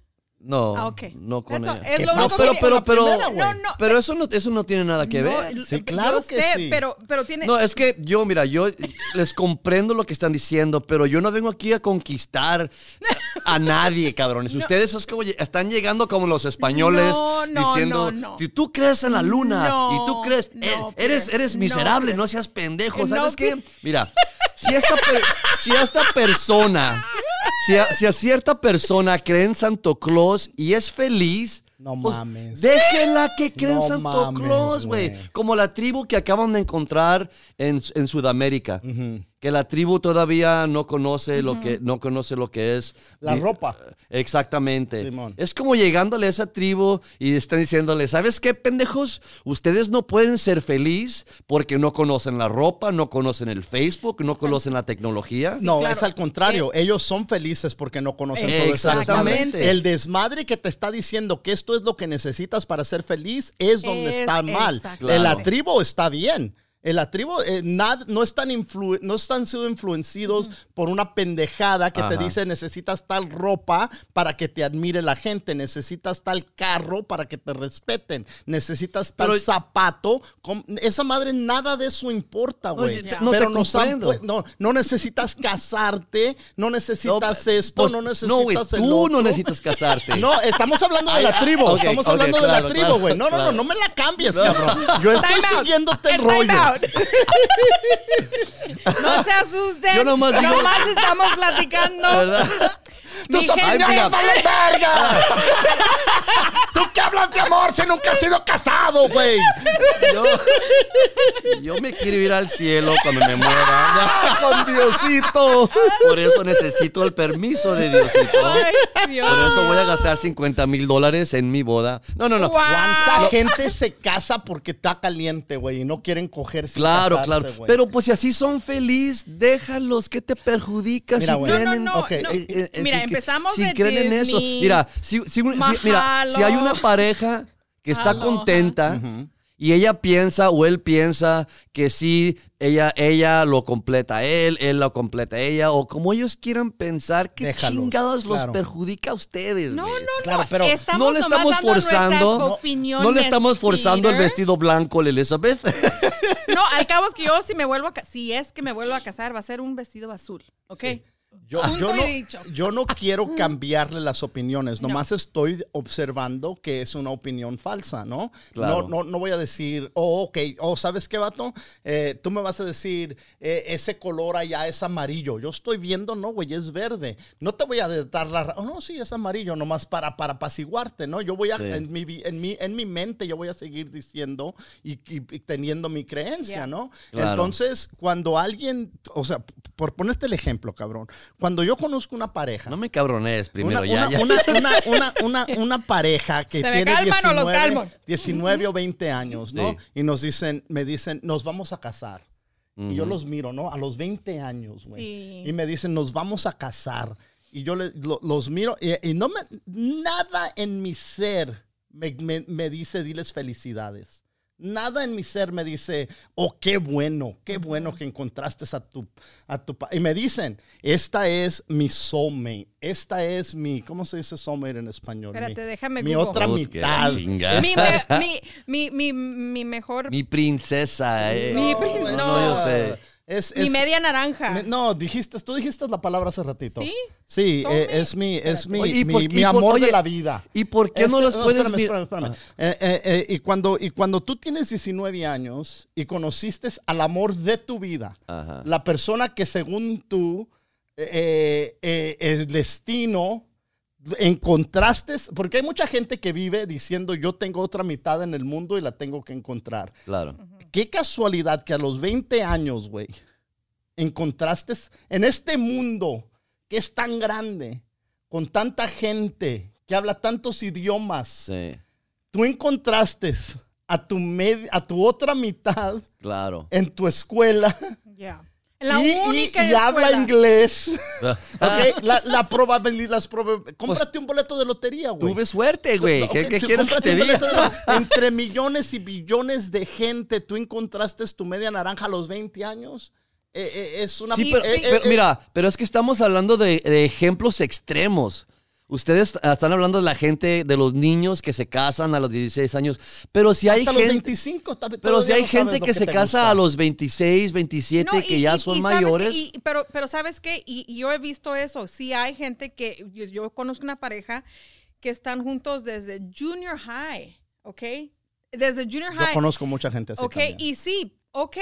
No, Ah, ok. no con ella. Es ¿Qué lo único pero, que- pero, pero, primera? No, no. pero eso no, eso no tiene nada que No, ver. Sí, claro yo que sé, sí. pero, pero tiene... No, es que yo, mira, yo les comprendo lo que están diciendo, pero yo no vengo aquí a conquistar a nadie, cabrones. Ustedes es como, están llegando como los españoles No, no, diciendo, no, no. "Si tú crees en la luna No, y tú crees, no, eh, eres, eres miserable, no, seas pendejo. No, ¿Sabes qué? Mira, si esta, per- si esta persona, si a, si a cierta persona cree en Santo Claus y es feliz, No pues, mames. Déjenla que creen No Santo mames, Claus, güey. güey. Como la tribu que acaban de encontrar en, en Sudamérica. Que la tribu todavía no conoce lo que no conoce lo que es La ropa. Exactamente. Simón. Es como llegándole a esa tribu y están diciéndole, ¿sabes qué, pendejos? Ustedes no pueden ser feliz porque no conocen la ropa, no conocen el Facebook, no conocen la tecnología. No, claro. es al contrario. Ellos son felices porque no conocen Eh, todo ese desmadre. exactamente. El desmadre que te está diciendo que esto es lo que necesitas para ser feliz es donde Es- está mal. En la Claro. tribu está bien. En la tribu eh, nad- no, están influ- no están siendo influenciados por una pendejada que te dice necesitas tal ropa para que te admire la gente, necesitas tal carro para que te respeten, necesitas tal Pero- zapato. Esa madre nada de eso importa, güey. No te Pero nos han comprendo. pu- no, no necesitas casarte, no necesitas No, esto, pues, no necesitas No, güey, el tú no necesitas casarte. No, estamos hablando de la tribu, ah, ok, estamos hablando de la tribu, claro, güey. No, no, claro. no, no me la cambies, cabrón. Yo estoy siguiéndote el rollo. No se asusten. Yo nomás digo- Nomás estamos platicando. ¿Verdad? Tus Mi gente- opiniones valen verga. ¿Tú qué hablas de amor si nunca has sido casado, güey? Yo, yo me quiero ir al cielo cuando me muera. Con Diosito. Por eso necesito el permiso de Diosito. Ay, Dios. Por eso voy a gastar 50 mil dólares en mi boda. No, no, no. Guau. ¿Cuánta gente se casa porque está caliente, güey, y no quieren coger sin Claro, casarse, claro. güey? Pero pues si así son felices, déjalos. ¿Qué te perjudica Mira, si güey. No, no, no, Ok, no. eh, eh, eh, Mira, si- empezamos si de creen en eso. Mira, si, si- si- mira, si Mahalo. hay una pareja que está Aloha. contenta y ella piensa o él piensa que sí, ella, ella lo completa a él, él lo completa a ella, o como ellos quieran pensar, ¿qué Déjalos, chingados los claro. perjudica a ustedes? No, no, güey? no. Claro, pero estamos no le estamos forzando. No, no le estamos forzando el vestido blanco, la Elizabeth. No, al cabo es que yo si me vuelvo a si es que me vuelvo a casar va a ser un vestido azul, ¿ok? Yo, yo no, yo no quiero cambiarle las opiniones, No. nomás estoy observando que es una opinión falsa, ¿no? Claro. No, no, no voy a decir, oh, ok, oh, ¿sabes qué, vato? Eh, tú me vas a decir, eh, ese color allá es amarillo. Yo estoy viendo, no, güey, es verde. No te voy a dar la ra- oh, no, sí, es amarillo, nomás para, para apaciguarte, ¿no? Yo voy a, Sí. en, mi, en, mi, en mi mente, yo voy a seguir diciendo y, y- y teniendo mi creencia, Yeah. ¿no? Claro. Entonces, cuando alguien, o sea, por ponerte el ejemplo, cabrón, cuando yo conozco una pareja, No me cabrones primero, una, ya, una, ya. una, una, una, una- una pareja que ¿Se tiene calman o los 19, calmo? 19 o 20 años, ¿no? Sí. Y nos dicen, me dicen, nos vamos a casar. Y yo los miro, ¿no? A los 20 años, güey. Sí. Y me dicen, nos vamos a casar. Y yo le- lo- los miro y, y no me, nada en mi ser me, me- me dice, diles felicidades. Nada en mi ser me dice, oh, qué bueno, qué bueno que encontraste a tu, a tu pa-". Y me dicen, esta es mi soulmate, esta es mi, ¿cómo se dice soulmate en español? Espérate, mi, déjame mi Google. otra mitad. chingada. mi, me- mi, mi, mi, mi mejor, mi, princesa. eh. Mi No, prin- es- no, yo sé. Es, es- media naranja. me- no, dijiste, tú dijiste la palabra hace ratito. ¿Sí? Sí, eh, es mi, es mi, Oye, ¿y mi, por- mi amor oye, de la vida. ¿Y por qué no Este- los puedes espérame, mirar? espérame, espérame. Eh, eh, eh, y, cuando, y cuando tú tienes 19 años y conociste al amor de tu vida, Ajá. la persona que según tú, eh, eh, el destino, encontraste, porque hay mucha gente que vive diciendo yo tengo otra mitad en el mundo y la tengo que encontrar. Claro. Qué casualidad que a los 20 años, güey, encontraste en este mundo que es tan grande, con tanta gente, que habla tantos idiomas, Sí, tú encontraste a tu, a tu otra mitad claro. en tu escuela Ya. La y, única y habla escuela. inglés. Ah. La, la probabilidad, las proba- cómprate un boleto de lotería, güey. Tuve suerte, güey. ¿Qué, quieres que te diga? de Entre millones y billones de gente, tú encontraste tu media naranja a los 20 años. Eh, eh, es una. Sí, eh, pero, eh, pero eh, mira, pero es que estamos hablando de, de ejemplos extremos. Ustedes están hablando de la gente, de los niños que se casan a los 16 años. Pero si hay hasta los gente, 25. ta- pero todavía si hay gente lo que se casa gusta. a los 26, 27, No, que y- ya y- son y mayores. que- y- pero, pero ¿sabes qué? Y, y yo he visto eso. Sí hay gente que... Yo, yo conozco una pareja que están juntos desde junior high, ¿ok? Desde junior Yo high. conozco mucha gente así. ok, también. y sí, ok,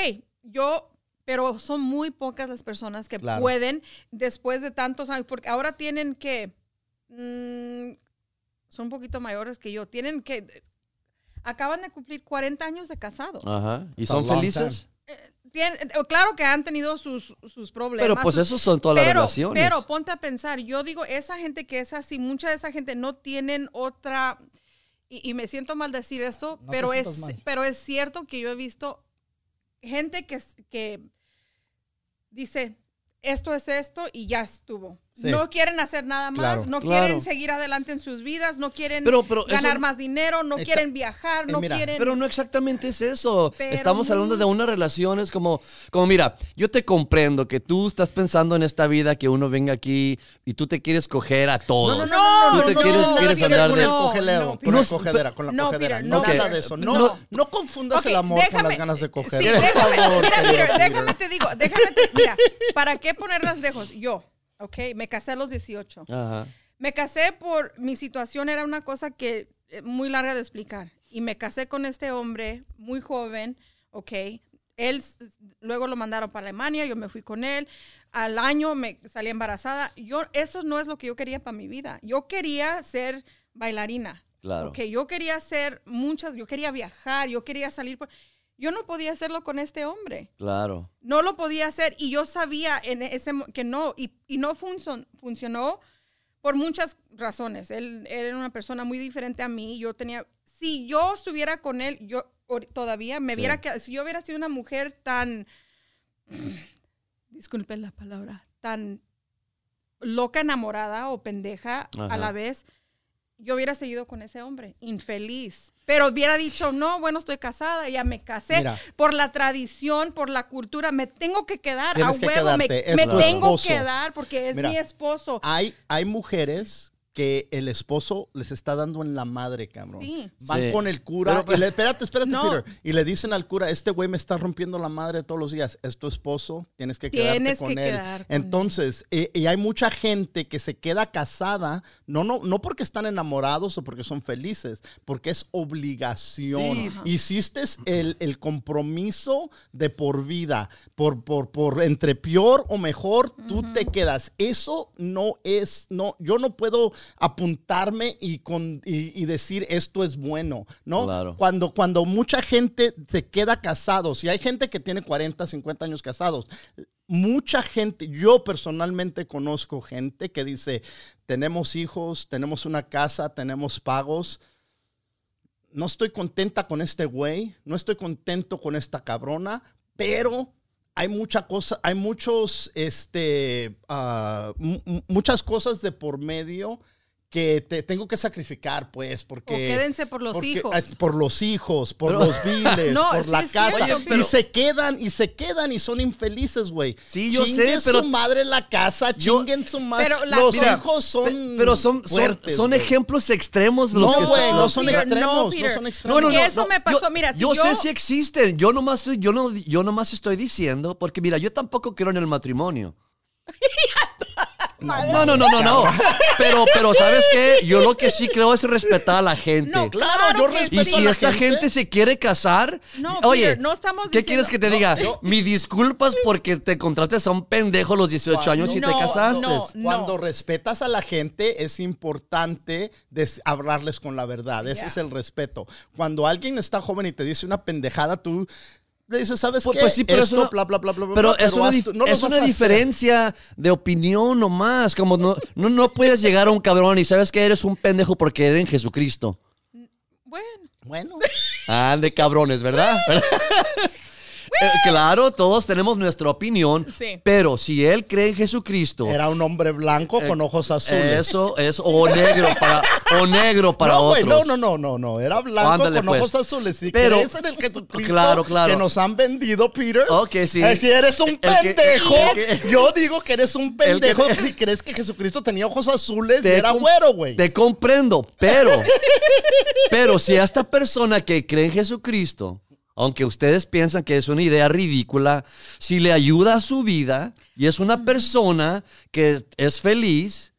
yo... Pero son muy pocas las personas que Claro. pueden, después de tantos años, porque ahora tienen que... mm, son un poquito mayores que yo. Tienen que... Acaban de cumplir 40 años de casados. Ajá. ¿Y son felices? Tienen- claro que han tenido sus, sus problemas. Pero pues sus- esos son todas las relaciones. pero ponte a pensar, yo digo, esa gente que es así, mucha de esa gente no tienen otra, y, y me siento mal decir esto, No pero, es, mal. pero es cierto que yo he visto gente que, que dice, esto es esto y ya estuvo. Sí. No quieren hacer nada más, Claro. no Claro. quieren seguir adelante en sus vidas, no quieren Pero- pero eso- ganar más dinero, no quieren viajar, Eh, no mira, quieren... Pero no exactamente es eso. Pero Estamos hablando de unas relaciones como, como, mira, yo te comprendo que tú estás pensando en esta vida que uno venga aquí y tú te quieres coger a todos. No, no, no, no, Tú te no, quieres- no, quieres andar con de- el No, cogeleo, no, con Peter. la cogedera, con la No, cogedera. Peter, No, nada de eso. No. No, no confundas el amor con las ganas de coger. Sí, déjame, favor, mira, querido mira, Peter. déjame te digo, déjame te, mira, ¿para qué ponerlas lejos? Yo, ok, me casé a los 18. Ajá. Me casé por, mi situación era una cosa que, eh, muy larga de explicar. Y me casé con este hombre muy joven, ok. Él, luego lo mandaron para Alemania, yo me fui con él. Al año me salí embarazada. Yo, eso no es lo que yo quería para mi vida. Yo quería ser bailarina. Claro. Ok, yo quería hacer muchas, yo quería viajar, yo quería salir. por- yo no podía hacerlo con este hombre. Claro. No lo podía hacer y yo sabía en ese mo- que no y, y no funcionó, funcionó por muchas razones. Él, él era una persona muy diferente a mí. Yo tenía, si yo estuviera con él, yo todavía me Sí. viera que si yo hubiera sido una mujer tan, disculpen la palabra, tan loca enamorada o pendeja a la vez, yo hubiera seguido con ese hombre, infeliz. Pero hubiera dicho, no, bueno, estoy casada, ya me casé. Mira. por la tradición, por la cultura, me tengo que quedar a que huevo, me, tengo esposo. que quedar porque es Mira. mi esposo. Hay, hay mujeres que el esposo les está dando en la madre, cabrón. Sí. Van Sí. con el cura Pero- y le, espérate, espérate, No. Peter. Y le dicen al cura, este güey me está rompiendo la madre todos los días. Es tu esposo, tienes que quedarte Tienes con que él. quedar con. Entonces, eh, y hay mucha gente que se queda casada, no, no, no porque están enamorados o porque son felices, porque es obligación. Sí. Hiciste el, el compromiso de por vida, por, por, por entre peor o mejor, tú te quedas. Eso no es, no, yo no puedo apuntarme y, con, y, y decir esto es bueno, ¿no? Claro. Cuando, cuando mucha gente se queda casados, y hay gente que tiene 40, 50 años casados, mucha gente, yo personalmente conozco gente que dice, tenemos hijos, tenemos una casa, tenemos pagos. No estoy contenta con este güey, no estoy contento con esta cabrona, pero hay mucha cosa, hay muchos, este, ah, mu- mu- muchas cosas de por medio que te tengo que sacrificar, pues, porque... O quédense por los porque- hijos. Por los hijos, por Pero- los biles, No, por sí la casa. cierto, Oye, pero- y se quedan, y se quedan, y son infelices, güey. Sí, yo Chinguen sé, pero- su madre la casa, Yo- chinguen su madre. Pero la- los Mira, hijos son Pe- Pero son, fuertes, son ejemplos extremos los No, que están- no son Peter, extremos, no, no son extremos. No, no, no. Eso no, me pasó, yo, mira, si yo, yo- sé si existen. Yo nomás, estoy, yo, no, yo nomás estoy diciendo, porque mira, yo tampoco creo en el matrimonio. No, no, no, no, no. Pero, pero, ¿sabes qué? Yo lo que sí creo es respetar a la gente. No, Claro, yo respeto y si a la esta gente. gente se quiere casar, No, oye, Peter, no estamos ¿qué diciendo- quieres que te diga? yo- Mi disculpas porque te contrates a un pendejo a los 18 años y te casaste. no. Cuando respetas a la gente, es importante hablarles con la verdad. Ese Yeah. es el respeto. Cuando alguien está joven y te dice una pendejada, tú le dices, ¿sabes Pues- qué? pues sí, pero es Esto, una- bla, bla, bla, bla, bla, Pero bla, es una, tú- no lo es una diferencia de opinión nomás. Como no, no, no puedes llegar a un cabrón y sabes que eres un pendejo porque eres en Jesucristo. Bueno, Bueno, Ah, de cabrones, ¿verdad? Eh, claro, todos tenemos nuestra opinión, Sí. pero si él cree en Jesucristo, era un hombre blanco con ojos azules. eso es o negro para o negro para no, güey, otros. no, no, no, no, no. Era blanco Ándale, con pues. ojos azules. Si Pero- crees en el Jesucristo Claro, claro. que nos han vendido, Peter. Ok, sí. eh, si eres un que- pendejo, que- yo digo que eres un pendejo que- si crees que Jesucristo tenía ojos azules y era güero, güey. Te comprendo, pero, pero si a esta persona que cree en Jesucristo, aunque ustedes piensan que es una idea ridícula, si le ayuda a su vida y es una persona que es feliz,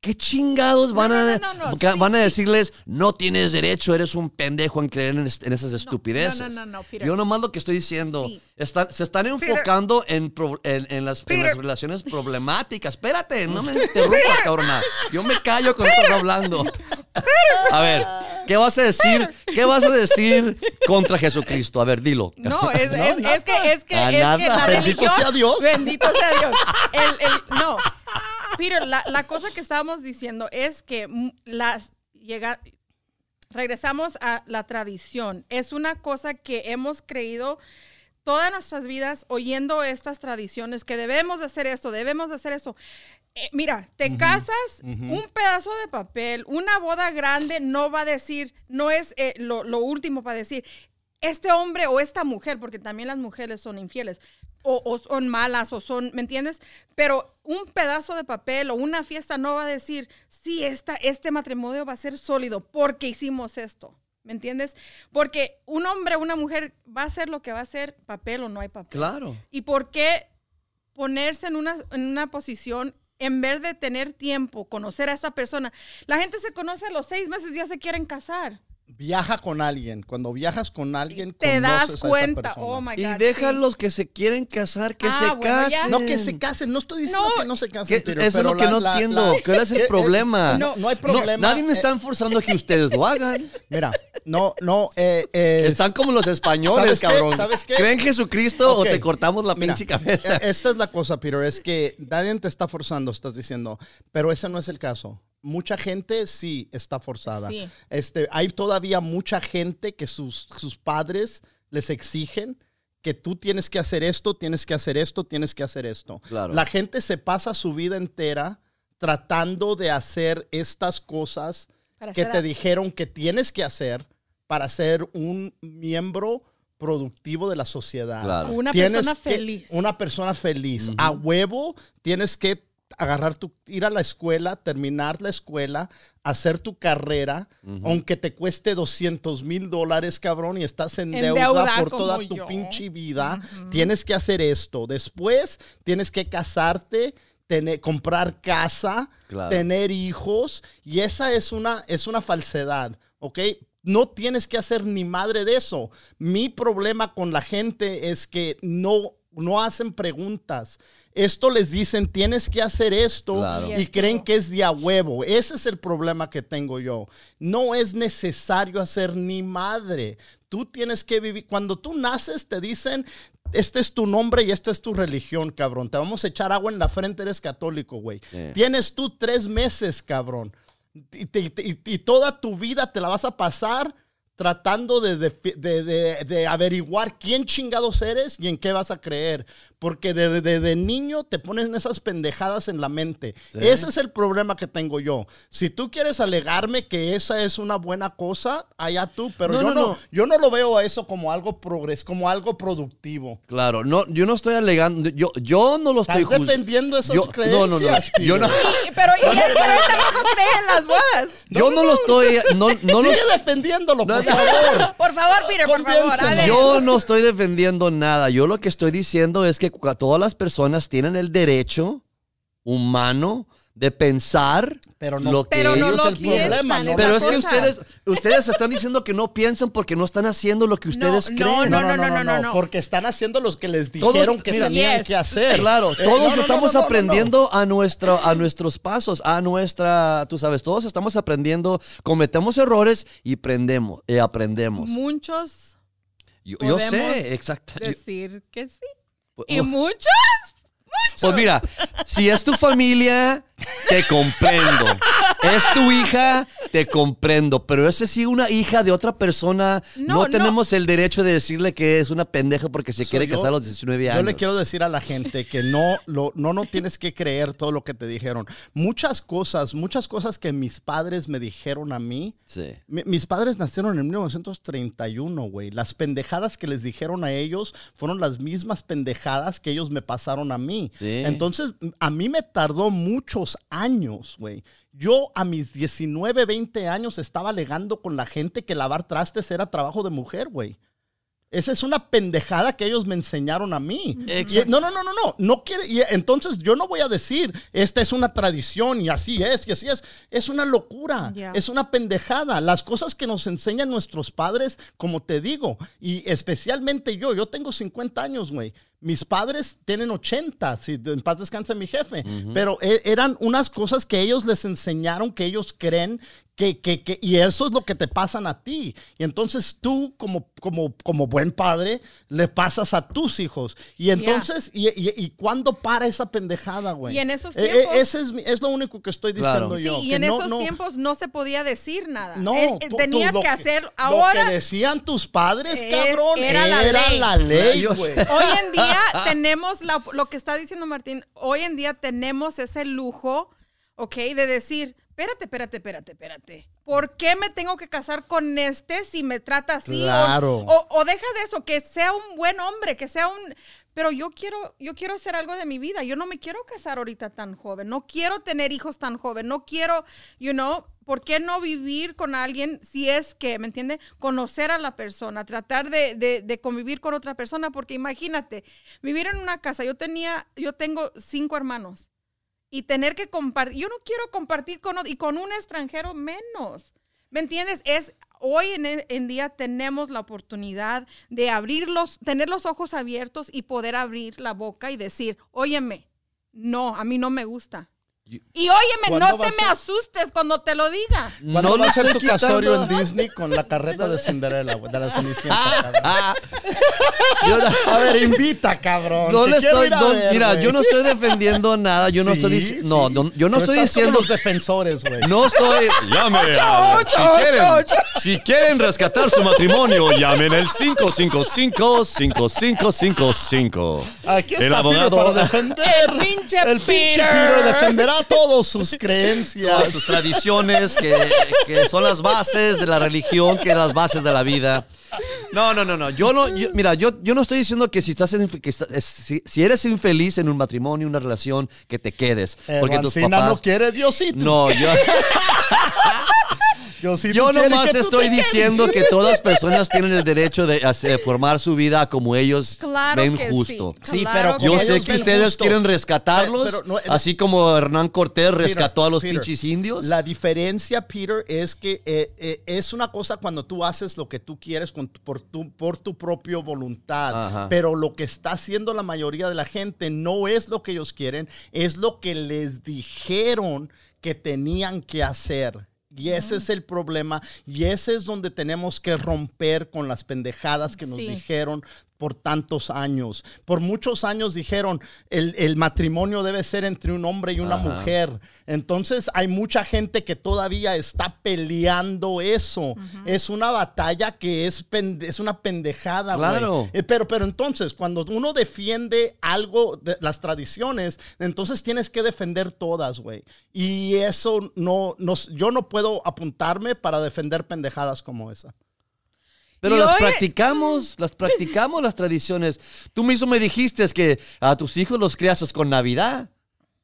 ¿qué chingados van, a, no, no, no, que sí, van a decirles, no tienes derecho, eres un pendejo en creer en, es- en esas estupideces? no, no, no, Peter. Yo nomás lo que estoy diciendo, Sí. están- se están enfocando en, pro- en, en las, en las relaciones problemáticas. Espérate, no me interrumpas, cabrona. Yo me callo cuando estás hablando. A ver, ¿qué vas a decir? ¿Qué vas a decir contra Jesucristo? A ver, dilo. No, es, que, es que, es que la Bendito religión. sea Dios. Bendito sea Dios. El- el- no. Peter, la, la cosa que estábamos diciendo es que las llega, regresamos a la tradición. Es una cosa que hemos creído todas nuestras vidas oyendo estas tradiciones, que debemos de hacer esto, debemos de hacer eso. Eh, mira, te casas, un pedazo de papel, una boda grande no va a decir, no es eh, lo, lo último para decir, este hombre o esta mujer, porque también las mujeres son infieles, o, o son malas, o son, ¿me entiendes? Pero un pedazo de papel o una fiesta no va a decir, sí, esta, este matrimonio va a ser sólido porque hicimos esto. ¿Me entiendes? Porque un hombre o una mujer va a hacer lo que va a hacer, papel o no hay papel. Claro. ¿Y por qué ponerse en una, en una posición en vez de tener tiempo, conocer a esa persona? La gente se conoce a los seis meses y ya se quieren casar. Viaja con alguien. Cuando viajas con alguien, Te das esa cuenta. persona. Oh my Y God. deja sí. los que se quieren casar que Ah, se bueno, ya. casen. No que se casen, no estoy diciendo No, que no se casen. Que- eso es lo que la- no la- entiendo. la- ¿Cuál es el eh, eh, problema? No, no hay problema. nadie me eh, está forzando a que ustedes lo hagan. Mira, no, no, eh, eh, Están como los españoles, ¿Sabes qué? cabrón. ¿Sabes qué? ¿Creen Jesucristo o te cortamos la Mira, pinche cabeza? eh, Esta es la cosa, Peter, es que nadie te está forzando, estás diciendo, pero ese no es el caso. Mucha gente sí está forzada. Sí. Este, hay todavía mucha gente que sus, sus padres les exigen que tú tienes que hacer esto, tienes que hacer esto, tienes que hacer esto. Claro. La gente se pasa su vida entera tratando de hacer estas cosas Para que te a- dijeron que tienes que hacer para ser un miembro productivo de la sociedad. Claro. Una Tienes persona que- feliz. Una persona feliz. A huevo tienes que agarrar tu, ir a la escuela, terminar la escuela, hacer tu carrera, aunque te cueste 200 mil dólares, cabrón, y estás en, En deuda deuda por toda tu yo. pinche vida, tienes que hacer esto. Después tienes que casarte, tener, comprar casa, Claro. tener hijos, y esa es una, es una falsedad, ¿ok? No tienes que hacer ni madre de eso. Mi problema con la gente es que no, no hacen preguntas. Esto les dicen, tienes que hacer esto Claro. y Y esto. creen que es de a huevo. Ese es el problema que tengo yo. No es necesario hacer ni madre. Tú tienes que vivir. Cuando tú naces, te dicen, este es tu nombre y esta es tu religión, cabrón. Te vamos a echar agua en la frente, eres católico, güey. Sí. Tienes tú tres meses, cabrón. Y, te- y- y toda tu vida te la vas a pasar tratando de, de- de- de- de averiguar quién chingados eres y en qué vas a creer. Porque de, de- de niño te ponen esas pendejadas en la mente. Sí. Ese es el problema que tengo yo. Si tú quieres alegarme que esa es una buena cosa, allá tú, pero No, yo, no, no, no. yo no lo veo a eso como algo progres, como algo productivo. Claro, no, yo no estoy alegando, yo, yo no lo estoy Estás defendiendo esas yo- creencias. No, no, no. Yo no. Y- pero él tampoco cree en las bodas. yo no lo estoy, no, no lo Sigue defendiéndolo, No, por no. Favor. Por favor, Peter, por favor. Convénceme. A ver. Yo no estoy defendiendo nada. Yo lo que estoy diciendo es que todas las personas tienen el derecho humano de pensar Pero no- lo que Pero no lo el problema. ¿no? Pero es que ustedes, ustedes están diciendo que no piensan porque no están haciendo lo que ustedes no, creen. no, no, no, no, no. Porque están haciendo los que les Todos- dijeron que mira, tenían Yes. que hacer. Claro, Eh, todos no, no, no, estamos no, no, no. aprendiendo a nuestro, a nuestros pasos, a nuestra, tú sabes, todos estamos aprendiendo, cometemos errores y aprendemos, eh, aprendemos. Muchos Yo, yo sé, exacto. Yo- decir que sí. pues, Y muchos. Pues mira, si es tu familia, te comprendo. Es tu hija, te comprendo. Pero esa sí una hija de otra persona, no, No, no. tenemos el derecho de decirle que es una pendeja porque se So, quiere yo- casar a los 19 Yo años. le quiero decir a la gente que no, lo, no, no tienes que creer todo lo que te dijeron. Muchas cosas, muchas cosas que mis padres me dijeron a mí. Sí. mi- mis padres nacieron en 1931, güey. Las pendejadas que les dijeron a ellos fueron las mismas pendejadas que ellos me pasaron a mí. Sí. Entonces, a mí me tardó muchos años, güey. Yo a mis 19, 20 años estaba alegando con la gente que lavar trastes era trabajo de mujer, güey. Esa es una pendejada que ellos me enseñaron a mí. Y- no, no, no, no, no. no quiere, y entonces yo no voy a decir, esta es una tradición y así es, y así es. Es una locura. Es una pendejada. Las cosas que nos enseñan nuestros padres, como te digo, y especialmente yo, yo tengo 50 años, güey. Mis padres tienen 80, si en paz descansa mi jefe, pero e- eran unas cosas que ellos les enseñaron, que ellos creen que, que, que- y eso es lo que te pasan a ti. Y entonces tú, como, como, como buen padre, le pasas a tus hijos. Y entonces, y, y, y cuándo para esa pendejada, güey? Y en esos Eh, eh, tiempos- ese es, mi- es lo único que estoy Claro. diciendo Sí, yo. y que en no- esos no- tiempos no se podía decir nada. no, Eh, eh, tú- tenías tú lo que hacer Lo ahora. que decían tus padres, Eh, cabrón, era la ley. la ley, güey. Hoy en día tenemos la- lo que está diciendo Martín, hoy en día tenemos ese lujo, ¿ok? De decir, espérate, espérate, espérate, espérate. ¿Por qué me tengo que casar con este si me trata así? O- Claro. O, o deja de eso, que sea un buen hombre, que sea un... Pero yo quiero, yo quiero hacer algo de mi vida. Yo no me quiero casar ahorita tan joven. No quiero tener hijos tan joven. No quiero, you know, ¿por qué no vivir con alguien si es que, ¿me entiende? Conocer a la persona, tratar de, de- convivir con otra persona, porque imagínate, vivir en una casa, yo tenía, yo tengo cinco hermanos y tener que compartir, yo no quiero compartir con, y con un extranjero menos. ¿Me entiendes? Es hoy en, en día tenemos la oportunidad de abrirlos, tener los ojos abiertos y poder abrir la boca y decir, óyeme, no, a mí no me gusta. Y- óyeme, ¿Cuándo no te me asustes cuando te lo diga. ¿Cuándo No va le a ser tu casorio en Disney con la carreta de Cinderella, güey, de la Cenicienta, A ver, invita, cabrón. no le estoy, mira, yo no estoy defendiendo nada, yo no Sí, estoy diciendo, sí. no, yo no estoy estás como diciendo, los defensores, güey. no estoy, llame, si, ocho, quieren, ocho. si quieren rescatar su matrimonio, llamen el 555-5555. Aquí está el abogado para defender. El pinche El pinche Peter. Todas sus creencias. Sus tradiciones que, que son las bases de la religión, que las bases de la vida. No, no, no, no. Yo no, yo- mira, yo, yo no estoy diciendo que si estás en- que está- es- si, si eres infeliz en un matrimonio, una relación, que te quedes. Porque tus Ancina papás. no quiere Diosito. No, yo, Yo quiere nomás que tú estoy diciendo que todas las personas tienen el derecho de hacer- formar su vida como ellos Claro ven que sí. justo. Sí, Claro pero Yo sí. sé que ustedes justo. quieren rescatarlos, Pero no, así como Hernán Cortés Peter, rescató a los Peter, pinches indios. La diferencia, Peter, es que eh, eh, es una cosa cuando tú haces lo que tú quieres con tu- por, tu, por tu propia voluntad, Ajá. pero lo que está haciendo la mayoría de la gente no es lo que ellos quieren, es lo que les dijeron que tenían que hacer. Y ese es el problema. Y ese es donde tenemos que romper con las pendejadas que nos Sí. dijeron por tantos años. Por muchos años dijeron, el, el matrimonio debe ser entre un hombre y una Ajá. mujer. Entonces hay mucha gente que todavía está peleando eso. Es una batalla que es, pende- es una pendejada, güey. Claro. Eh, pero, pero entonces, cuando uno defiende algo de las tradiciones, entonces tienes que defender todas, güey. Y eso no, no, yo no puedo apuntarme para defender pendejadas como esa. Pero las hoy- practicamos, las practicamos las tradiciones. Tú mismo me dijiste que a tus hijos los criases con Navidad,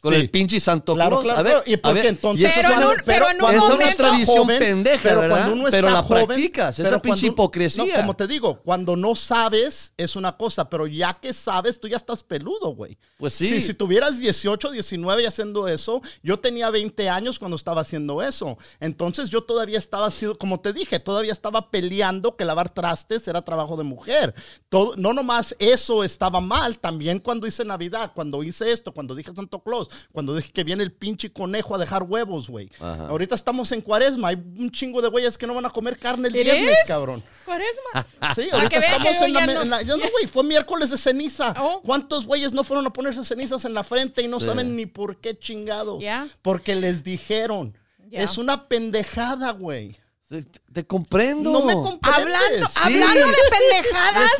con Sí. el pinche Santo Claro, Claus. claro, a ver. Y a porque ver, entonces Pero en un- pero en un esa es una tradición joven, pendeja, pero ¿verdad? cuando uno pero está la joven, practicas, pero esa pinche hipocresía. No, como te digo, cuando no sabes es una cosa, pero ya que sabes, tú ya estás peludo, güey. Pues sí. Si, si tuvieras 18, 19 y haciendo eso, yo tenía 20 años cuando estaba haciendo eso. Entonces yo todavía estaba haciendo, como te dije, todavía estaba peleando que lavar trastes era trabajo de mujer. Todo, no nomás eso estaba mal, también cuando hice Navidad, cuando hice esto, cuando dije Santo Claus, cuando dije que viene el pinche conejo a dejar huevos, güey. Ahorita estamos en cuaresma, hay un chingo de güeyes que no van a comer carne el ¿It viernes, cabrón. Cuaresma. Sí, Para que ahorita vean que estamos en la, ya no- en la- ya no, güey, fue miércoles de ceniza. Oh. ¿Cuántos güeyes no fueron a ponerse cenizas en la frente y no Sí. saben ni por qué chingados? Porque les dijeron. Ya. Es una pendejada, güey. Te, te comprendo. No me comprendes. Hablando, Sí. hablando de pendejadas,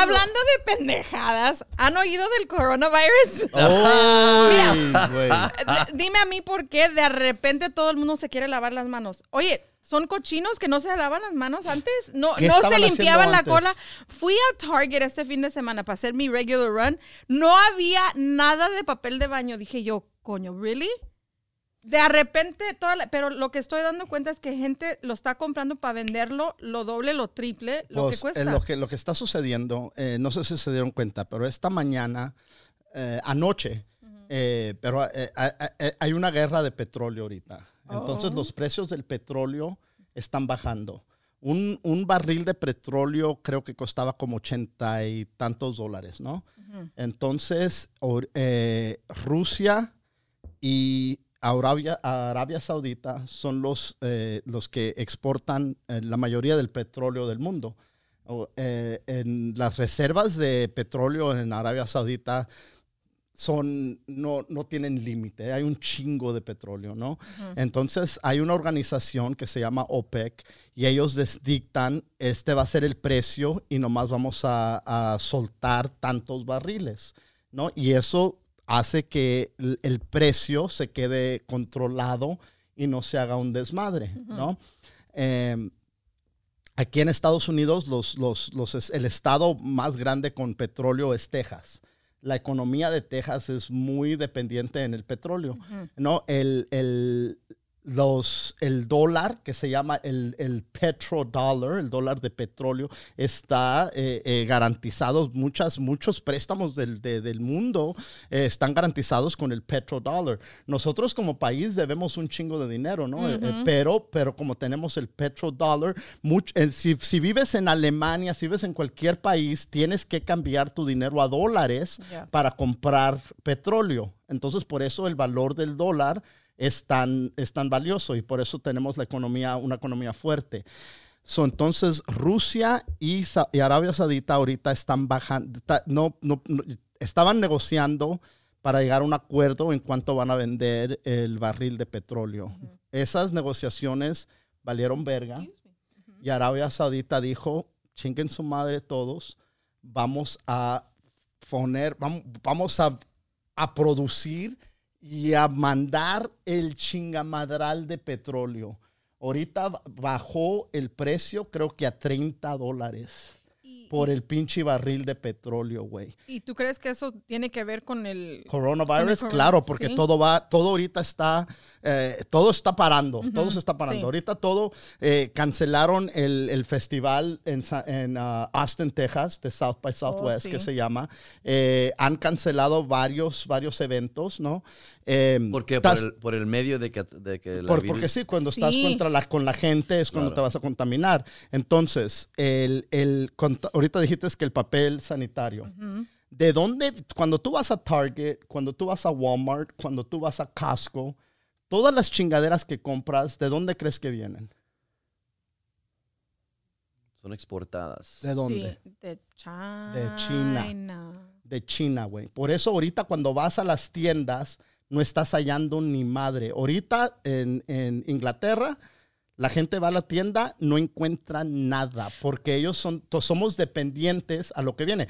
hablando de pendejadas, ¿han oído del coronavirus? D- Dime a mí por qué de repente todo el mundo se quiere lavar las manos. Oye, ¿son cochinos que no se lavaban las manos antes? No, ¿Qué no se limpiaban la cola. Fui a Target este fin de semana para hacer mi regular run. No había nada de papel de baño. Dije yo, coño, ¿really? De repente, toda la- pero lo que estoy dando cuenta es que gente lo está comprando para venderlo lo doble, lo triple, lo Pues, que cuesta. eh, lo, que, lo que está sucediendo, eh, no sé si se dieron cuenta, pero esta mañana, eh, anoche, pero hay una guerra de petróleo ahorita. Entonces Oh. los precios del petróleo están bajando. Un, un barril de petróleo creo que costaba como ochenta y tantos dólares, ¿no? Entonces, or- Rusia y Arabia, Arabia Saudita son los, eh, los que exportan eh, la mayoría del petróleo del mundo. Eh, en las reservas de petróleo en Arabia Saudita son, no, no tienen límite, hay un chingo de petróleo, ¿no? Entonces hay una organización que se llama OPEC y ellos les dictan, este va a ser el precio y nomás vamos a, a soltar tantos barriles, ¿no? Y eso hace que el, el precio se quede controlado y no se haga un desmadre, ¿no? Em, aquí en Estados Unidos, los, los, los, es- el estado más grande con petróleo es Texas. La economía de Texas es muy dependiente en el petróleo. ¿no? El, el, los, el dólar, que se llama el, el petrodollar, el dólar de petróleo, está eh, eh, garantizado. Muchas, muchos préstamos del, de- del mundo eh, están garantizados con el petrodollar. Nosotros como país debemos un chingo de dinero, ¿no? Eh, pero, pero como tenemos el petrodollar, much- si, si vives en Alemania, si vives en cualquier país, tienes que cambiar tu dinero a dólares para comprar petróleo. Entonces, por eso el valor del dólar es tan, es tan valioso y por eso tenemos la economía, una economía fuerte. So, entonces, Rusia y, y Arabia Saudita ahorita están bajando, no, no, no- estaban negociando para llegar a un acuerdo en cuanto van a vender el barril de petróleo. Esas negociaciones valieron verga y Arabia Saudita dijo, chinguen su madre todos, vamos a poner, vamos, vamos a, a producir y a mandar el chingamadral de petróleo. Ahorita ba- bajó el precio, creo que a 30 dólares por el pinche barril de petróleo, güey. ¿Y tú crees que eso tiene que ver con el... Coronavirus, Con el claro, porque sí. todo va, todo ahorita está, eh, todo está parando, todo se está parando. sí. Ahorita todo, eh, cancelaron el, el festival en, en ah, Austin, Texas, de South by Southwest, Oh, sí. que se llama. Eh, han cancelado varios, varios eventos, ¿no? Eh, ¿Por qué? Por el, por el medio de que, de que la por- virus- porque sí, cuando estás contra la, con la gente es cuando Claro. te vas a contaminar. Entonces, el, el, ahorita dijiste que el papel sanitario. ¿De dónde? Cuando tú vas a Target, cuando tú vas a Walmart, cuando tú vas a Costco, todas las chingaderas que compras, ¿de dónde crees que vienen? Son exportadas. ¿De dónde? Sí, de China. De China. De China, güey. Por eso ahorita cuando vas a las tiendas, no estás hallando ni madre. Ahorita en, en Inglaterra, la gente va a la tienda, no encuentra nada, porque ellos son, somos dependientes a lo que viene.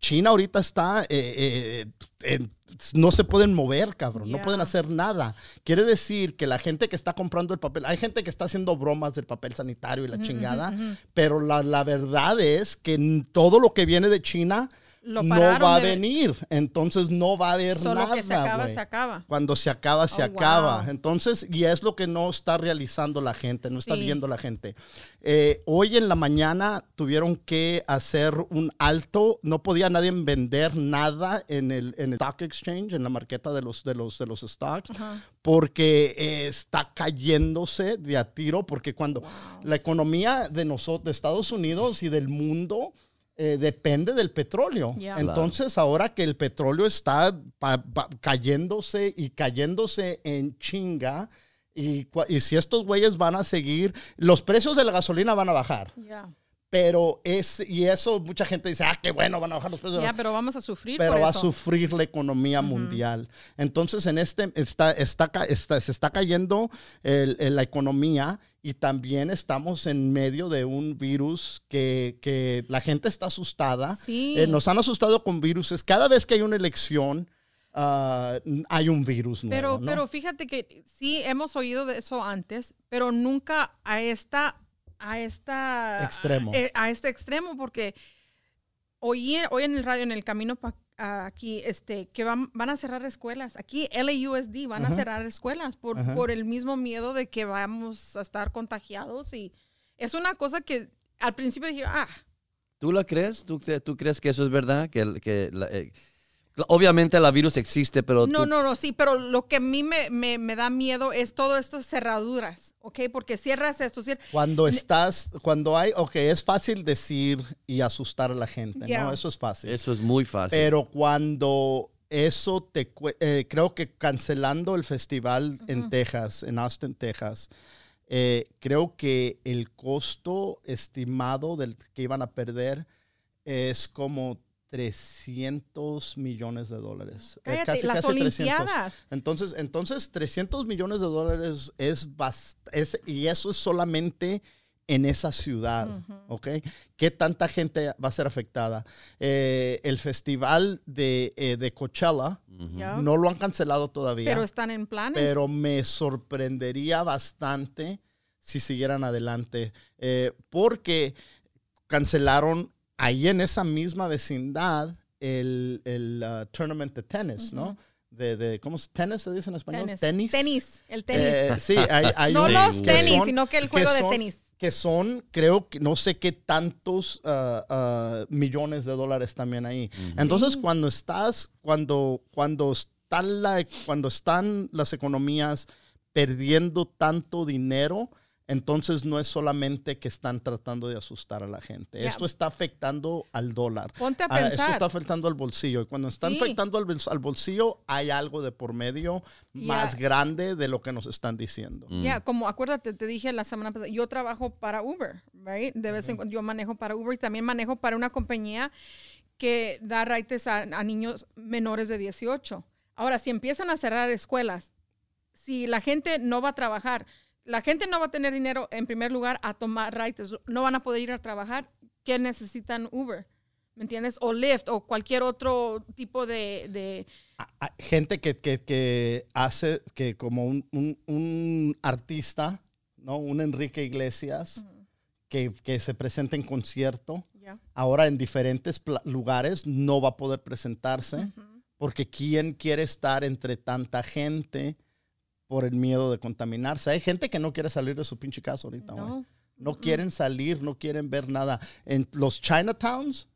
China ahorita está, eh, eh, no se pueden mover, cabrón, no pueden hacer nada. Quiere decir que la gente que está comprando el papel, hay gente que está haciendo bromas del papel sanitario y la chingada, pero la, la verdad es que todo lo que viene de China Lo no va a venir, entonces no va a haber Solo nada. que se acaba, se acaba. Cuando se acaba, se Oh, acaba. wow. Entonces, y es lo que no está realizando la gente, no está Sí. viendo la gente. Eh, hoy en la mañana tuvieron que hacer un alto, no podía nadie vender nada en el, en el stock exchange, en la marqueta de los, de los, de los stocks, porque eh, está cayéndose de a tiro, porque cuando la economía de nosotros, de Estados Unidos y del mundo, eh, depende del petróleo. Entonces, ahora que el petróleo está pa- pa- cayéndose y cayéndose en chinga, y, y si estos güeyes van a seguir, los precios de la gasolina van a bajar. Pero es, y eso mucha gente dice, ah, qué bueno, van a bajar los precios. Ya, pero vamos a sufrir pero por va a sufrir la economía mundial. Entonces, en este está, está, está- se está cayendo el- el- la economía y también estamos en medio de un virus que, que la gente está asustada. Sí. Eh, nos han asustado con viruses. Cada vez que hay una elección, ah, hay un virus nuevo. Pero, ¿no? pero fíjate que sí hemos oído de eso antes, pero nunca a esta, a esta Extremo. eh, A, este extremo, porque oí hoy en el radio, en el camino pa- a- aquí, este, que van, van a cerrar escuelas. Aquí LAUSD van a Ajá. cerrar escuelas por, Ajá. por el mismo miedo de que vamos a estar contagiados y es una cosa que al principio dije, ah, ¿Tú la crees? ¿Tú, tú crees que eso es verdad? Que, que la- eh, obviamente la virus existe, pero No, tú- no, no, sí, pero lo que a mí me, me, me da miedo es todo esto cerraduras, ¿ok? Porque cierras esto, cier- Cuando estás, cuando hay, ok, es fácil decir y asustar a la gente, Ya. ¿no? Eso es fácil. eso es muy fácil. Pero cuando eso te eh, creo que cancelando el festival en Texas, en Austin, Texas, eh, creo que el costo estimado del que iban a perder es como 300 millones de dólares. Eh, Cállate, las 300. Olimpiadas. Entonces, entonces 300 millones de dólares es, bast- es y eso es solamente en esa ciudad, ¿ok? ¿Qué tanta gente va a ser afectada? Eh, el festival de, eh, de Coachella no lo han cancelado todavía, Pero pero, están en planes. me sorprendería bastante si siguieran adelante, eh, porque cancelaron ahí en esa misma vecindad el, el uh, tournament de tenis, ¿no? De, de, ¿Cómo es? ¿Tenis se dice en español? tenis. Tenis. Tenis, el tenis. Eh, sí, hay, hay no los Sí, que tenis, son- sino que el que juego de son- tenis. Que son, creo que no sé qué tantos ah, ah, millones de dólares también ahí. Entonces, cuando estás, cuando, cuando están la, cuando están las economías perdiendo tanto dinero, entonces no es solamente que están tratando de asustar a la gente. Esto está afectando al dólar. Ponte a Ah, esto pensar. está afectando al bolsillo. Y cuando están Sí. afectando al, bol- al bolsillo, hay algo de por medio más grande de lo que nos están diciendo. Mm. Ya, como acuérdate, te dije la semana pasada, yo trabajo para Uber, right? De vez en cuando yo manejo para Uber y también manejo para una compañía que da raites a, a niños menores de 18. Ahora, si empiezan a cerrar escuelas, si la gente no va a trabajar, la gente no va a tener dinero en primer lugar a tomar raites, no van a poder ir a trabajar, ¿qué necesitan Uber? ¿Me entiendes? O Lyft o cualquier otro tipo de, gente que, que- que hace que como un, un- un artista, ¿no? Un Enrique Iglesias, que, que se presenta en concierto, ahora en diferentes lugares no va a poder presentarse porque quién quiere estar entre tanta gente por el miedo de contaminarse. Hay gente que no quiere salir de su pinche casa ahorita, güey. No. No quieren salir, no quieren ver nada. En los Chinatowns,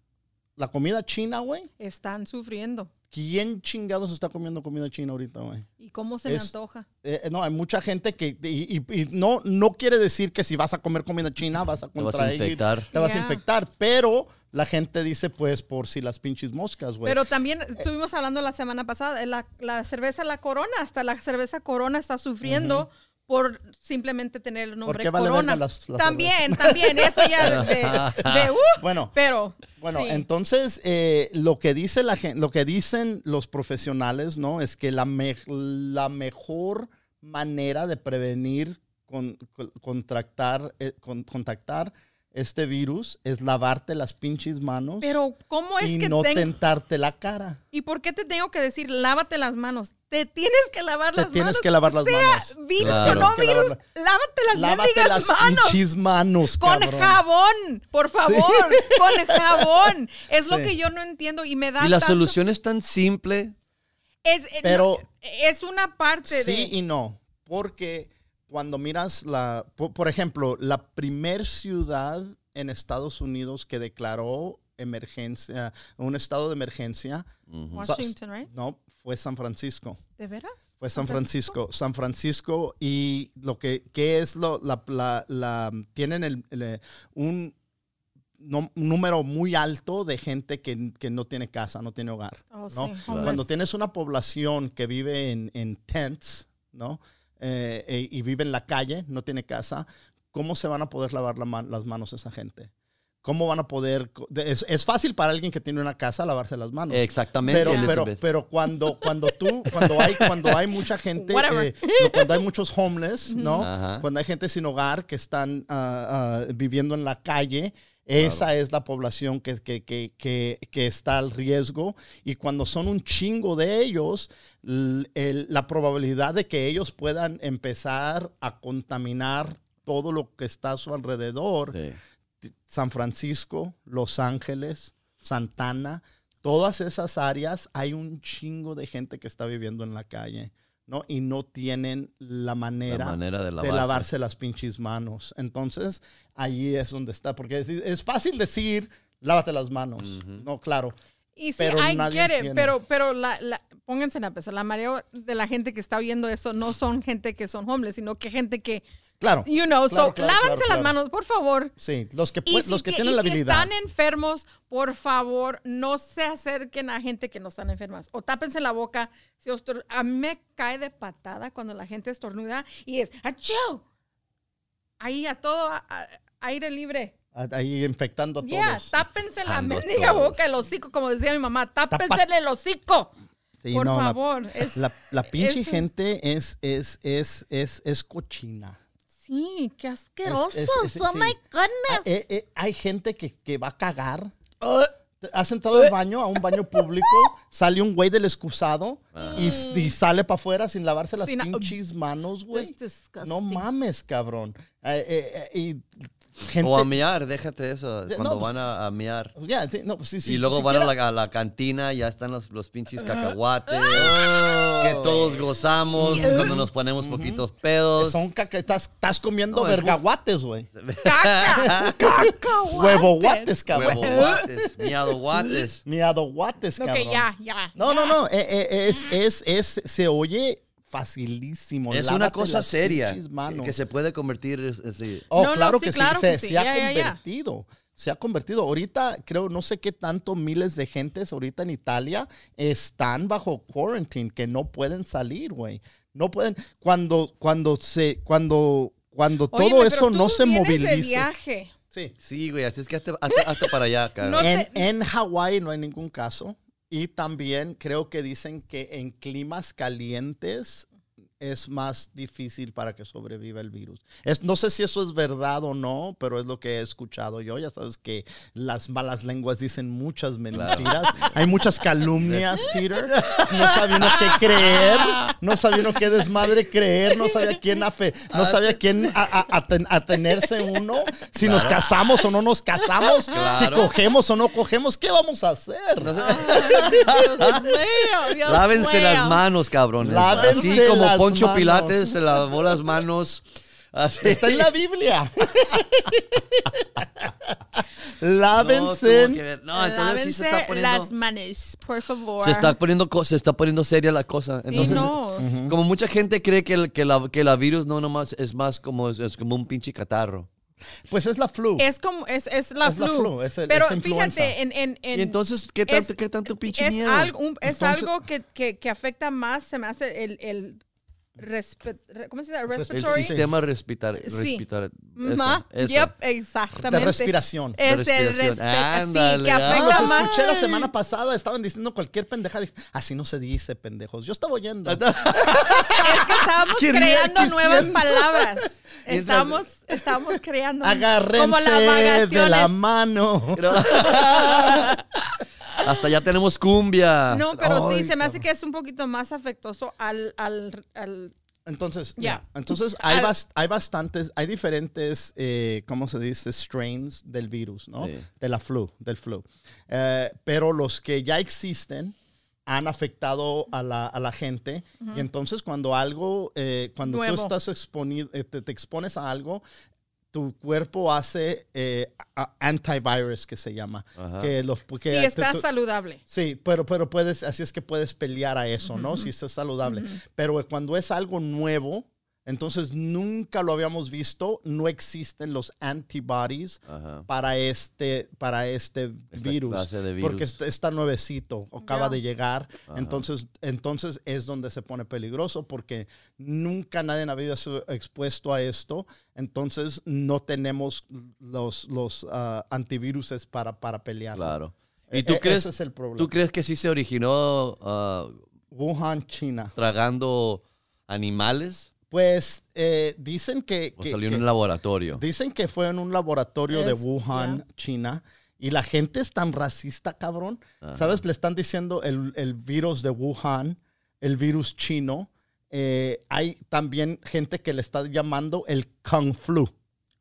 la comida china, güey. Están sufriendo. ¿Quién chingados está comiendo comida china ahorita, güey? ¿Y cómo se me Es- antoja? Eh, no, hay mucha gente que y, y- y no, no quiere decir que si vas a comer comida china vas a Te vas a contraer, infectar. te vas a infectar, pero la gente dice pues por si las pinches moscas, güey. Pero también estuvimos hablando la semana pasada, de la, la cerveza La Corona, hasta la cerveza Corona está sufriendo por simplemente tener el nombre qué vale Corona. las- las también, también, eso ya de, de- de, uh, Bueno, pero Bueno, sí. entonces eh, lo que dice la gente, lo que dicen los profesionales, ¿no? Es que la, me- la mejor manera de prevenir con, con- contractar, eh, con- contactar este virus es lavarte las pinches manos pero ¿cómo es y que no tengo tentarte la cara. ¿Y por qué te tengo que decir lávate las manos? Te tienes que lavar Te las tienes manos. que lavar las sea manos. virus Claro. o no Tienes virus, lavar- lávate las Lávate las manos. Con cabrón. jabón, por favor, con jabón. Es lo Sí. que yo no entiendo y me da Y la tanto- solución es tan simple. Es, eh, Pero- no, es una parte Sí de... y no, porque cuando miras la, por, por ejemplo, la primer ciudad en Estados Unidos que declaró emergencia, un estado de emergencia. Washington, right? no, fue San Francisco. ¿De veras? Fue San ¿San Francisco? San Francisco y lo que, que es lo, la, la- la- tienen el, el, un, no- un número muy alto de gente que, que no tiene casa, no tiene hogar. Oh, ¿no? sí, Claro. Cuando tienes una población que vive en, en tents, ¿no? Eh, eh, y vive en la calle, no tiene casa, ¿cómo se van a poder lavar la man- las manos esa gente? ¿Cómo van a poder? Es, es fácil para alguien que tiene una casa lavarse las manos. Exactamente. Pero, pero, pero cuando, cuando tú, cuando hay, cuando hay mucha gente, eh, cuando hay muchos homeless, ¿no? Ajá. Cuando hay gente sin hogar que están ah, ah, viviendo en la calle, esa es la población que, que, que, que, que está al riesgo. Y cuando son un chingo de ellos, l- el- la probabilidad de que ellos puedan empezar a contaminar todo lo que está a su alrededor Sí. San Francisco, Los Ángeles, Santana, todas esas áreas hay un chingo de gente que está viviendo en la calle, ¿no? Y no tienen la manera, La manera de de lavarse. las pinches manos. Entonces, allí es donde está, porque es, es fácil decir, lávate las manos, ¿no? Claro. Y sí, pero I nadie get it, tiene. pero, pero la, la- pónganse en la pesa. La mayoría de la gente que está oyendo eso no son gente que son homeless, sino que gente que, Claro. you know, Claro, so, claro, lávanse claro, las claro. manos, por favor. Sí, los que, Y si, los que tie- tienen y la si habilidad. están enfermos, por favor, no se acerquen a gente que no están enfermas. O tápense la boca. Si a mí me cae de patada cuando la gente estornuda y es ¡achau! Ahí a todo a- a- aire libre. Ahí infectando a Ya, todos. tápense la mendiga boca, el hocico, como decía mi mamá. Tápense el hocico. Sí, por no, la- favor. es- La, la pinche es- gente es, es, es, es, es cochina. Sí, qué asquerosos. es- oh sí. my goodness. Ah, eh, eh, hay gente que, que va a cagar. Has entrado al baño, a un baño público, sale un güey del excusado y, y sale para afuera sin lavarse las Sin- pinches manos, güey. No mames, cabrón. Eh, eh, eh, y gente... O a miar, déjate eso. No, Cuando pues- van a, a miar. Ya, sí, no, pues sí, sí, y luego siquiera- van a la, a la cantina, ya están los, los pinches cacahuates. Oh. que todos gozamos cuando nos ponemos poquitos pedos. Son caca- estás, estás comiendo No, es vergaguates, güey. Caca. Cacahuates. Huevoguates, cabrón. Huevo guates, miado guates. Miadoguates, Ok, cabrón. ya, ya. No, no, no. eh, eh, es, es, es, se oye facilísimo. Es una Lávate cosa las seria pinches que se puede convertir sí. Oh, No, no, claro sí, que sí, claro se, que sí. se ha Ya, ya, ya. convertido. Se ha convertido. Ahorita, creo, no sé qué tanto miles de gentes ahorita en Italia están bajo quarantine, que no pueden salir, güey. No pueden. Cuando, cuando se, cuando, cuando Óyeme, todo eso no se de movilice. viaje. Sí. Sí, güey, así es que hazte, hazte- hazte para allá, cara. No en, te- en Hawái no hay ningún caso. Y también creo que dicen que en climas calientes es más difícil para que sobreviva el virus. Es, no sé si eso es verdad o no, pero es lo que he escuchado yo. Ya sabes que las malas lenguas dicen muchas mentiras. Hay muchas calumnias, Peter. No sabía uno qué creer, no sabía uno qué desmadre creer, no sabía quién afe, no sabía quién a- a- aten- atenerse uno, si nos casamos o no nos casamos, si cogemos o no cogemos, ¿qué vamos a hacer? Dios mío, Dios Lávense mío. las manos, cabrones. Lávense Así como las Poncho manos. Pilates se lavó las manos. Así. Está en la Biblia. No, Lávense. ver. No, entonces sí se está Lávense poniendo. las manos, por favor. Se está poniendo, se está poniendo seria la cosa. Sí, Entonces, no. como mucha gente cree que, el- que, la, que la virus no nomás es más como, es, es como un pinche catarro. Pues es la flu. Es como, es, es la Es la flu. flu, es el- Pero es fíjate, en, en, en- y entonces, ¿qué tanto, es- qué tanto pinche es miedo? algo, un- es Entonces- algo que, que, que afecta más, se me hace el, el ¿cómo se dice? el Respiratory. sistema respirar, Sí. Ma, eso, eso. yep, de exactamente. respiración. Es el Respiración. respiración. Ándale, Sí, que. Ah, afecta los más. escuché la semana pasada, estaban diciendo cualquier pendeja. Así no se dice, pendejos. Yo estaba oyendo. Es que estábamos Quería creando que nuevas palabras. Estábamos, estábamos creando. Agárrense como las de la mano. Hasta ya tenemos cumbia. No, pero Ay, sí, se me hace que es un poquito más afectuoso al, al, al Entonces, Ya. Entonces hay, bas- hay bastantes, hay diferentes, eh, ¿cómo se dice? Strains del virus, ¿no? Sí. De la flu, del flu. Eh, pero los que ya existen han afectado a la, a la gente. Y entonces cuando algo, eh, cuando Nuevo. tú estás exponido, eh, te, te expones a algo, tu cuerpo hace eh, antivirus, que se llama. Ajá. Que los, que sí, te- está tú- saludable. Sí, pero, pero puedes, así es que puedes pelear a eso, ¿no? Si estás saludable. Pero cuando es algo nuevo, entonces nunca lo habíamos visto, no existen los antibodies Ajá. para este, para este virus, clase de virus. Porque está, está nuevecito, acaba de llegar. Ajá. Entonces, entonces es donde se pone peligroso porque nunca nadie había sido expuesto a esto. Entonces no tenemos los, los ah, antiviruses para, para pelear. Claro. E- ¿Y tú e- crees, ese es el problema. tú crees que sí se originó ah, Wuhan, China. tragando animales? Pues eh, dicen que, ¿O que- salió que- en un laboratorio? dicen que fue en un laboratorio de Wuhan, China. Y la gente es tan racista, cabrón. Ajá. ¿Sabes? Le están diciendo el, el virus de Wuhan, el virus chino. Eh, hay también gente que le está llamando el Kung Flu.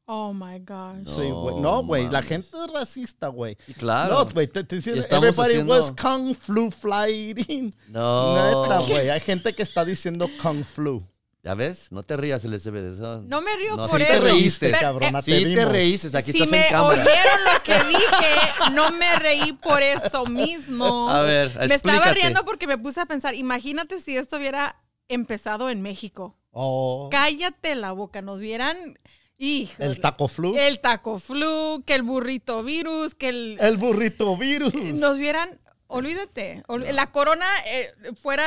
Oh my gosh. Sí, güey. No güey. La gente es racista, güey. Claro. No, güey. Te, dicen, everybody haciendo- was Kung Flu flying. No. Neta, güey. Hay gente que está diciendo Kung Flu. ¿Ya ves? No te rías, LSB. Eso- No me río No, por sí eso. te reíste, Pero, cabrón. eh, te Sí te reíste, aquí si estás me en cámara. oyeron lo que dije, no me reí por eso mismo. A ver, Me estaba explícate. riendo porque me puse a pensar, imagínate si esto hubiera empezado en México. Oh. Cállate la boca, nos vieran... Híjole. El taco flu. El taco flu, que el burrito virus, que el... El burrito virus. nos vieran... Olvídate, ol- la corona eh, fuera...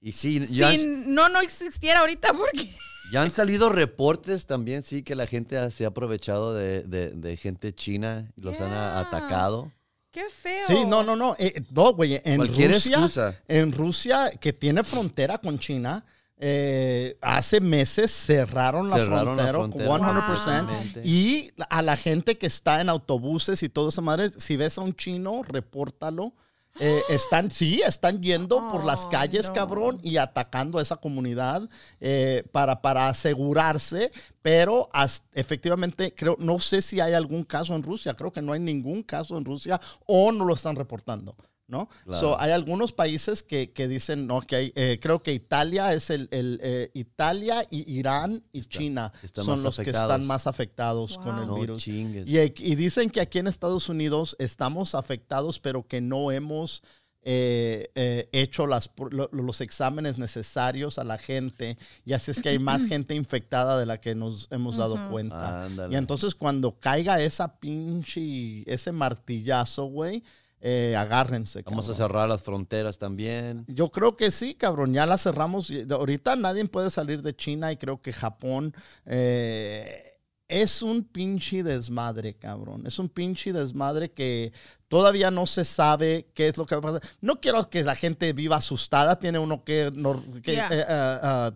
Y sí, ya, Si no, no existiera ahorita porque... ya han salido reportes también, sí, que la gente se ha aprovechado de, de- de gente china y los han Yeah. atacado. Qué feo. Sí, no, no, no. eh, no, güey. En Cualquier Rusia, excusa. en Rusia, que tiene frontera con China, eh, hace meses cerraron la Cerraron la frontera, frontera 100%. completamente. Y a la gente que está en autobuses y todo esa madre, si ves a un chino, repórtalo. Eh, están, sí, están yendo por las Oh, calles, no. cabrón, y atacando a esa comunidad eh, para, para asegurarse, pero as- efectivamente, creo, no sé si hay algún caso en Rusia, creo que no hay ningún caso en Rusia o no lo están reportando. ¿No? Claro. So, hay algunos países que, que dicen, no, que hay, eh, creo que Italia es el, el, eh, Italia y Irán y China son los que están más afectados con el. No virus. Y, y dicen que aquí en Estados Unidos estamos afectados, pero que no hemos eh, eh, hecho las, pr- lo- los exámenes necesarios a la gente. Y así es que hay más gente infectada de la que nos hemos dado cuenta. Y entonces cuando caiga esa pinche, ese martillazo, güey, eh, agárrense. Vamos a cabrón. cerrar las fronteras también. Yo creo que sí, cabrón. Ya la cerramos. Ahorita nadie puede salir de China y creo que Japón. eh, es un pinche desmadre, cabrón. Es un pinche desmadre que todavía no se sabe qué es lo que va a pasar. No quiero que la gente viva asustada. Tiene uno que... no- que, Yeah. eh, ah,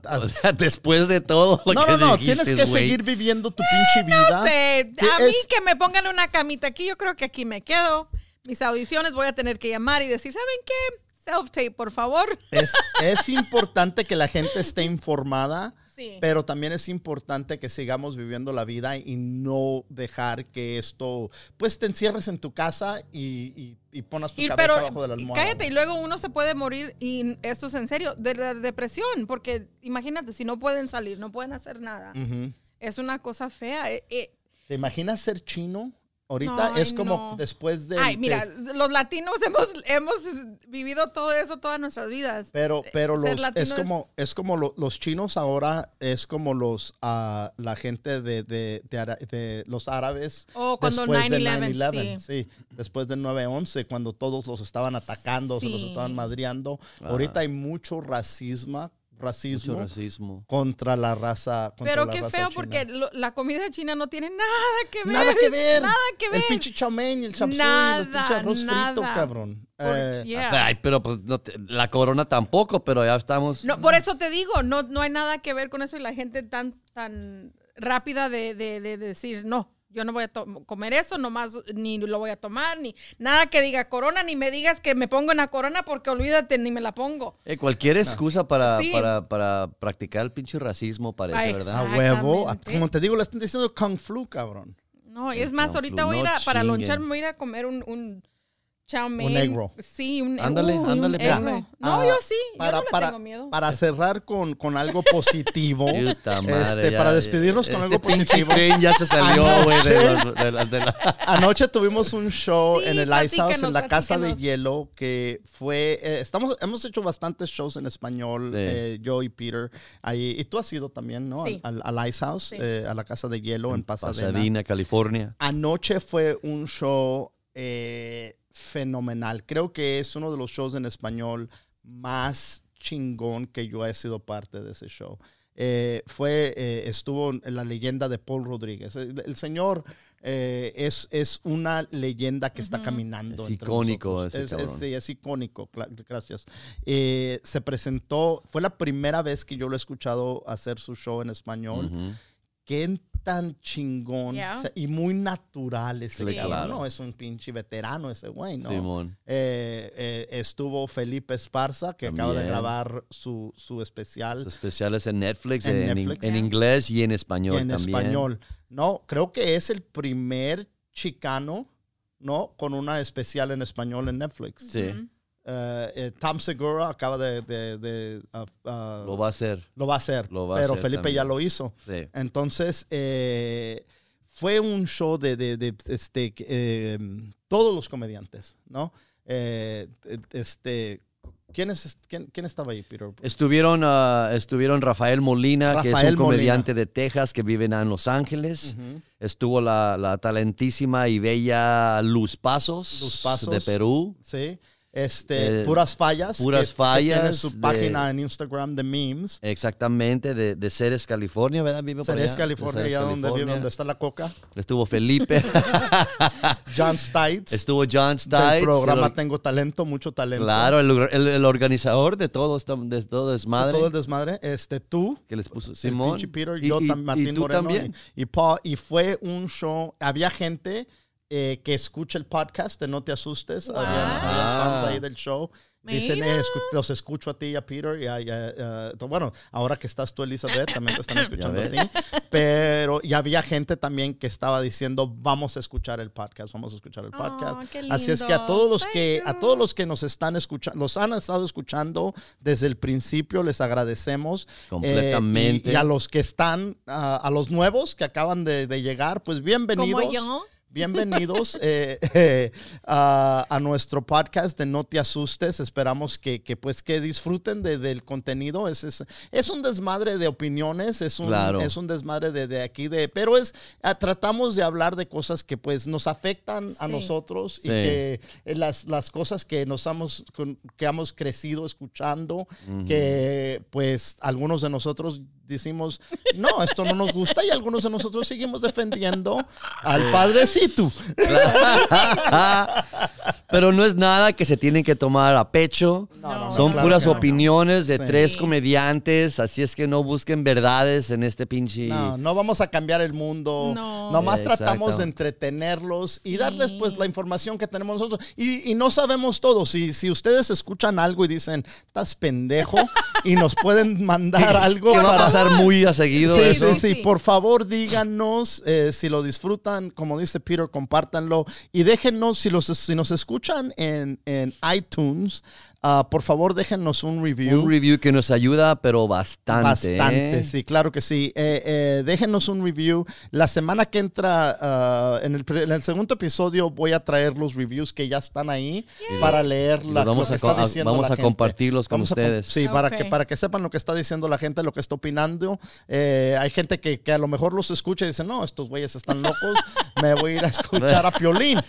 Después de todo lo no, que no, no. dijiste, Tienes que seguir viviendo tu pinche vida. No sé, ¿Qué a mí es? que me pongan una camita aquí, yo creo que aquí me quedo. Mis audiciones voy a tener que llamar y decir, ¿saben qué? Self-tape, por favor. Es, es importante que la gente esté informada, Sí. pero también es importante que sigamos viviendo la vida y no dejar que esto, pues te encierres en tu casa y, y, y ponas tu Y, cabeza pero abajo de la almohada. cállate, y luego uno se puede morir, y esto es en serio, de la depresión, porque imagínate, si no pueden salir, no pueden hacer nada, Ujú. es una cosa fea. eh, eh, ¿Te imaginas ser chino? Ahorita No, es como no. después de... ay, mira, los latinos hemos, hemos vivido todo eso todas nuestras vidas. Pero, pero ser los, es como, es como lo- los chinos ahora, es como los, ah, la gente de, de, de ara- de los árabes. Oh, cuando después de 9/11, 9/11, sí. Después del 9-11, cuando todos los estaban atacando, se los estaban madreando. Ah. Ahorita hay mucho racismo, racismo Mucho racismo. contra la raza. contra Pero la qué raza feo, china. porque lo- la comida china no tiene nada que ver. Nada que ver. Nada que ver. El pinche chow mein y el chapsui, Nada, el pinche arroz frito, cabrón. Por- Eh, yeah. Ay, pero pues no te- la corona tampoco, pero ya estamos. No, por eso te digo, no, no hay nada que ver con eso y la gente tan, tan rápida de, de- de decir, no, yo no voy a comer eso, nomás ni lo voy a tomar, ni nada que diga corona, ni me digas que me pongo en la corona porque olvídate, ni me la pongo. Eh, cualquier excusa para, Sí. para, para practicar el pinche racismo parece, Ah, ¿verdad? a huevo. Como te digo, le están diciendo Kung Flu, cabrón. No, y El es más, Kung ahorita Flu, voy a ir a, para lonchar, me voy a ir a comer un, un chow mein. egg roll. Sí, un Ándale, uh, un ándale, egg ponle. roll. No, Ah, yo sí, para, yo no le para, tengo miedo. para cerrar con, con algo positivo, Puta madre, este, ya- para despedirnos con este algo positivo. Ya se salió, güey, de la, de la- de la- Anoche tuvimos un show Sí, en el Ice House, en la Casa de. Hielo, que fue, eh, estamos, hemos hecho bastantes shows en español, Sí. eh, yo y Peter, ahí, y tú has ido también, ¿no? Sí. Al, al Ice House, Sí. eh, a la Casa de Hielo en Pasadena. Pasadena, California. Anoche fue un show eh, fenomenal. Creo que es uno de los shows en español más chingón que yo he sido parte de ese show. Eh, fue, eh, estuvo en la leyenda de Paul Rodríguez. El, el señor eh, es, es una leyenda que está caminando. Es entre icónico ese Es, sí, es icónico, gracias. Eh, se presentó, fue la primera vez que yo lo he escuchado hacer su show en español Ujú. qué tan chingón Yeah. o sea, y muy natural ese Sí, cabrón, claro. ¿no? Es un pinche veterano ese güey, ¿no? Simón. Eh, eh, estuvo Felipe Esparza, que acaba de grabar su, su especial Los especiales en Netflix, En Netflix. en inglés y en español en también. español. No, creo que es el primer chicano, ¿no? Con una especial en español en Netflix. Sí, eh, Tom Segura acaba de... de- de, uh, uh, lo va a hacer. lo va a hacer, lo va a pero hacer Felipe ya lo hizo. Sí. Entonces, eh, fue un show de, este, eh, todos los comediantes, ¿no? Eh, este, ¿quién, es, quién, quién estaba ahí, Peter? Estuvieron, ah, estuvieron Rafael Molina, que es un comediante de Texas que vive en Los Ángeles. Ujú. Estuvo la, la talentísima y bella Luz Pasos, Luz Pasos. de Perú. Sí. Este, Eh, Puras Fallas. Puras que- que tiene Fallas su de- página en Instagram de memes. Exactamente, de, de Ceres, California, ¿verdad? Vive por Ceres, allá, de California, Ceres, allá donde vive, California. donde está la coca. Estuvo Felipe, John Stites. estuvo John Stites. programa el- Tengo Talento, mucho talento. claro, el, el- el organizador de todo, de todo desmadre. Todo el desmadre. Este, tú. que les puso el Simón. Peter, Y- yo y- tam- y Martín tú Moreno también. Y, y Paul, y fue un show, había gente eh, que escucha el podcast de No Te Asustes, había, había fans ahí del show. Dicen, eh, escu- los escucho a ti y a Peter. Y a- y a- eh, to- bueno, ahora que estás tú, Elizabeth, también te están escuchando a ti. Pero y había gente también que estaba diciendo, vamos a escuchar el podcast, vamos a escuchar el podcast. Oh, Así es que a todos los que, a todos los que nos están escuchando, los han estado escuchando desde el principio, les agradecemos. Eh, Completamente. y, y a los que están, ah, a los nuevos que acaban de, de llegar, pues bienvenidos. Como yo. Bienvenidos eh, eh, a, a nuestro podcast de No Te Asustes. Esperamos que, que, pues que disfruten de- del contenido. Es, es, es un desmadre de opiniones, es un, Claro. es un desmadre de, de aquí, de, pero es ah, tratamos de hablar de cosas que pues nos afectan a Sí. nosotros y Sí. que eh, las, las cosas que nos hemos, con- que hemos crecido escuchando, que pues algunos de nosotros decimos, no, esto no nos gusta y algunos de nosotros seguimos defendiendo al padrecito. Pero no es nada que se tienen que tomar a pecho. no, Son claro puras no. opiniones de Sí. tres comediantes, así es que no busquen verdades en este pinche... No, no vamos a cambiar el mundo. No. Nomás Sí, tratamos exacto. de entretenerlos y darles pues la información que tenemos nosotros. Y, y no sabemos todo. Si, si ustedes escuchan algo y dicen, estás pendejo, y nos pueden mandar algo para- pasar muy a seguido Sí, eso. sí, sí, Sí. Por favor, díganos eh, si lo disfrutan. Como dice Peter, compártanlo. Y déjenos, si, los, si nos escuchan en, en iTunes, ah, por favor, déjenos un review. Un review que nos ayuda, pero bastante. Bastante, ¿eh? sí, claro que sí. Eh, eh, déjenos un review. La semana que entra, ah, en, el, en el segundo episodio, voy a traer los reviews que ya están ahí para leer la, vamos lo que a está co- a- diciendo vamos la a gente. compartirlos con Vamos a ustedes. sí, para, que, para que sepan lo que está diciendo la gente, lo que está opinando. Eh, hay gente que, que a lo mejor los escucha y dice, no, estos güeyes están locos, me voy a ir a escuchar a Piolín.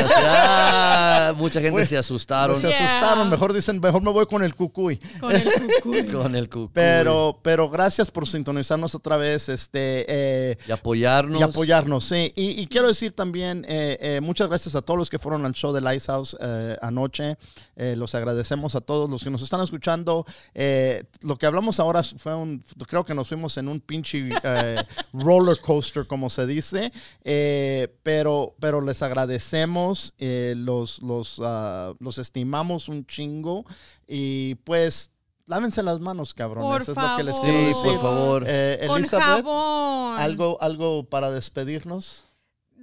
O sea, mucha gente Güey, se asustaron Se Yeah. asustaron, mejor dicen, mejor me voy con el cucuy. Con el cucuy. con el cucuy. Pero, pero gracias por sintonizarnos otra vez. Este, eh, Y apoyarnos. y apoyarnos, sí. Y, y quiero decir también, eh, eh, muchas gracias a todos los que fueron al show de Lighthouse eh, anoche. Eh, los agradecemos a todos los que nos están escuchando. Eh, lo que hablamos ahora fue un, creo que nos fuimos en un pinche eh, roller coaster, como se dice. Eh, pero, pero les agradecemos, eh, los, los, ah, los estimamos un chingo. Y pues, lávense las manos, cabrones. Por es lo que les favor. quiero Sí, decir. por favor. Eh, Con Elizabeth, jabón. ¿algo, ¿algo para despedirnos?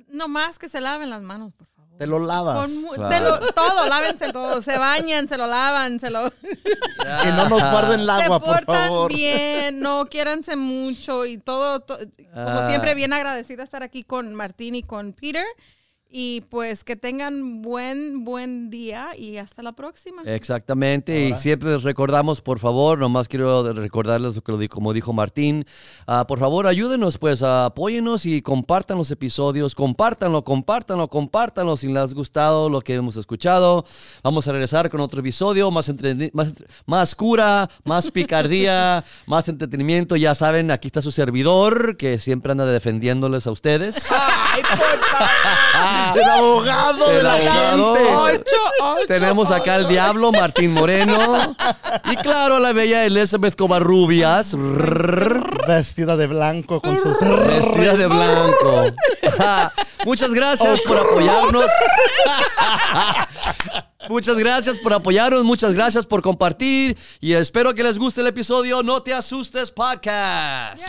No más que se laven las manos, por favor. Te lo lavas. Con Claro. te lo- todo, lávense todo. Se bañan, se lo lavan, se lo. Y no nos guarden el agua, se por portan favor. bien, no quiéranse mucho y todo, to- como Ah. siempre, bien agradecida estar aquí con Martín y con Peter. Y pues que tengan buen, buen día y hasta la próxima. Exactamente, y siempre les recordamos, por favor, nomás quiero recordarles lo que lo como dijo Martín, ah, por favor ayúdenos, pues ah, apóyenos y compartan los episodios, compártanlo, compártanlo, compártanlo si les ha gustado lo que hemos escuchado. Vamos a regresar con otro episodio, más, entre- más, más cura, más picardía, más entretenimiento. Ya saben, aquí está su servidor, que siempre anda defendiéndoles a ustedes. ¡Ay, por favor! El abogado de la abogado. gente. Ocho, ocho, Tenemos acá al diablo, Martín Moreno. Y claro, la bella Elizabeth Covarrubias. Vestida de blanco con sus... Vestida de blanco. Muchas gracias por apoyarnos. Muchas gracias por apoyarnos, muchas gracias por compartir y espero que les guste el episodio No te asustes podcast.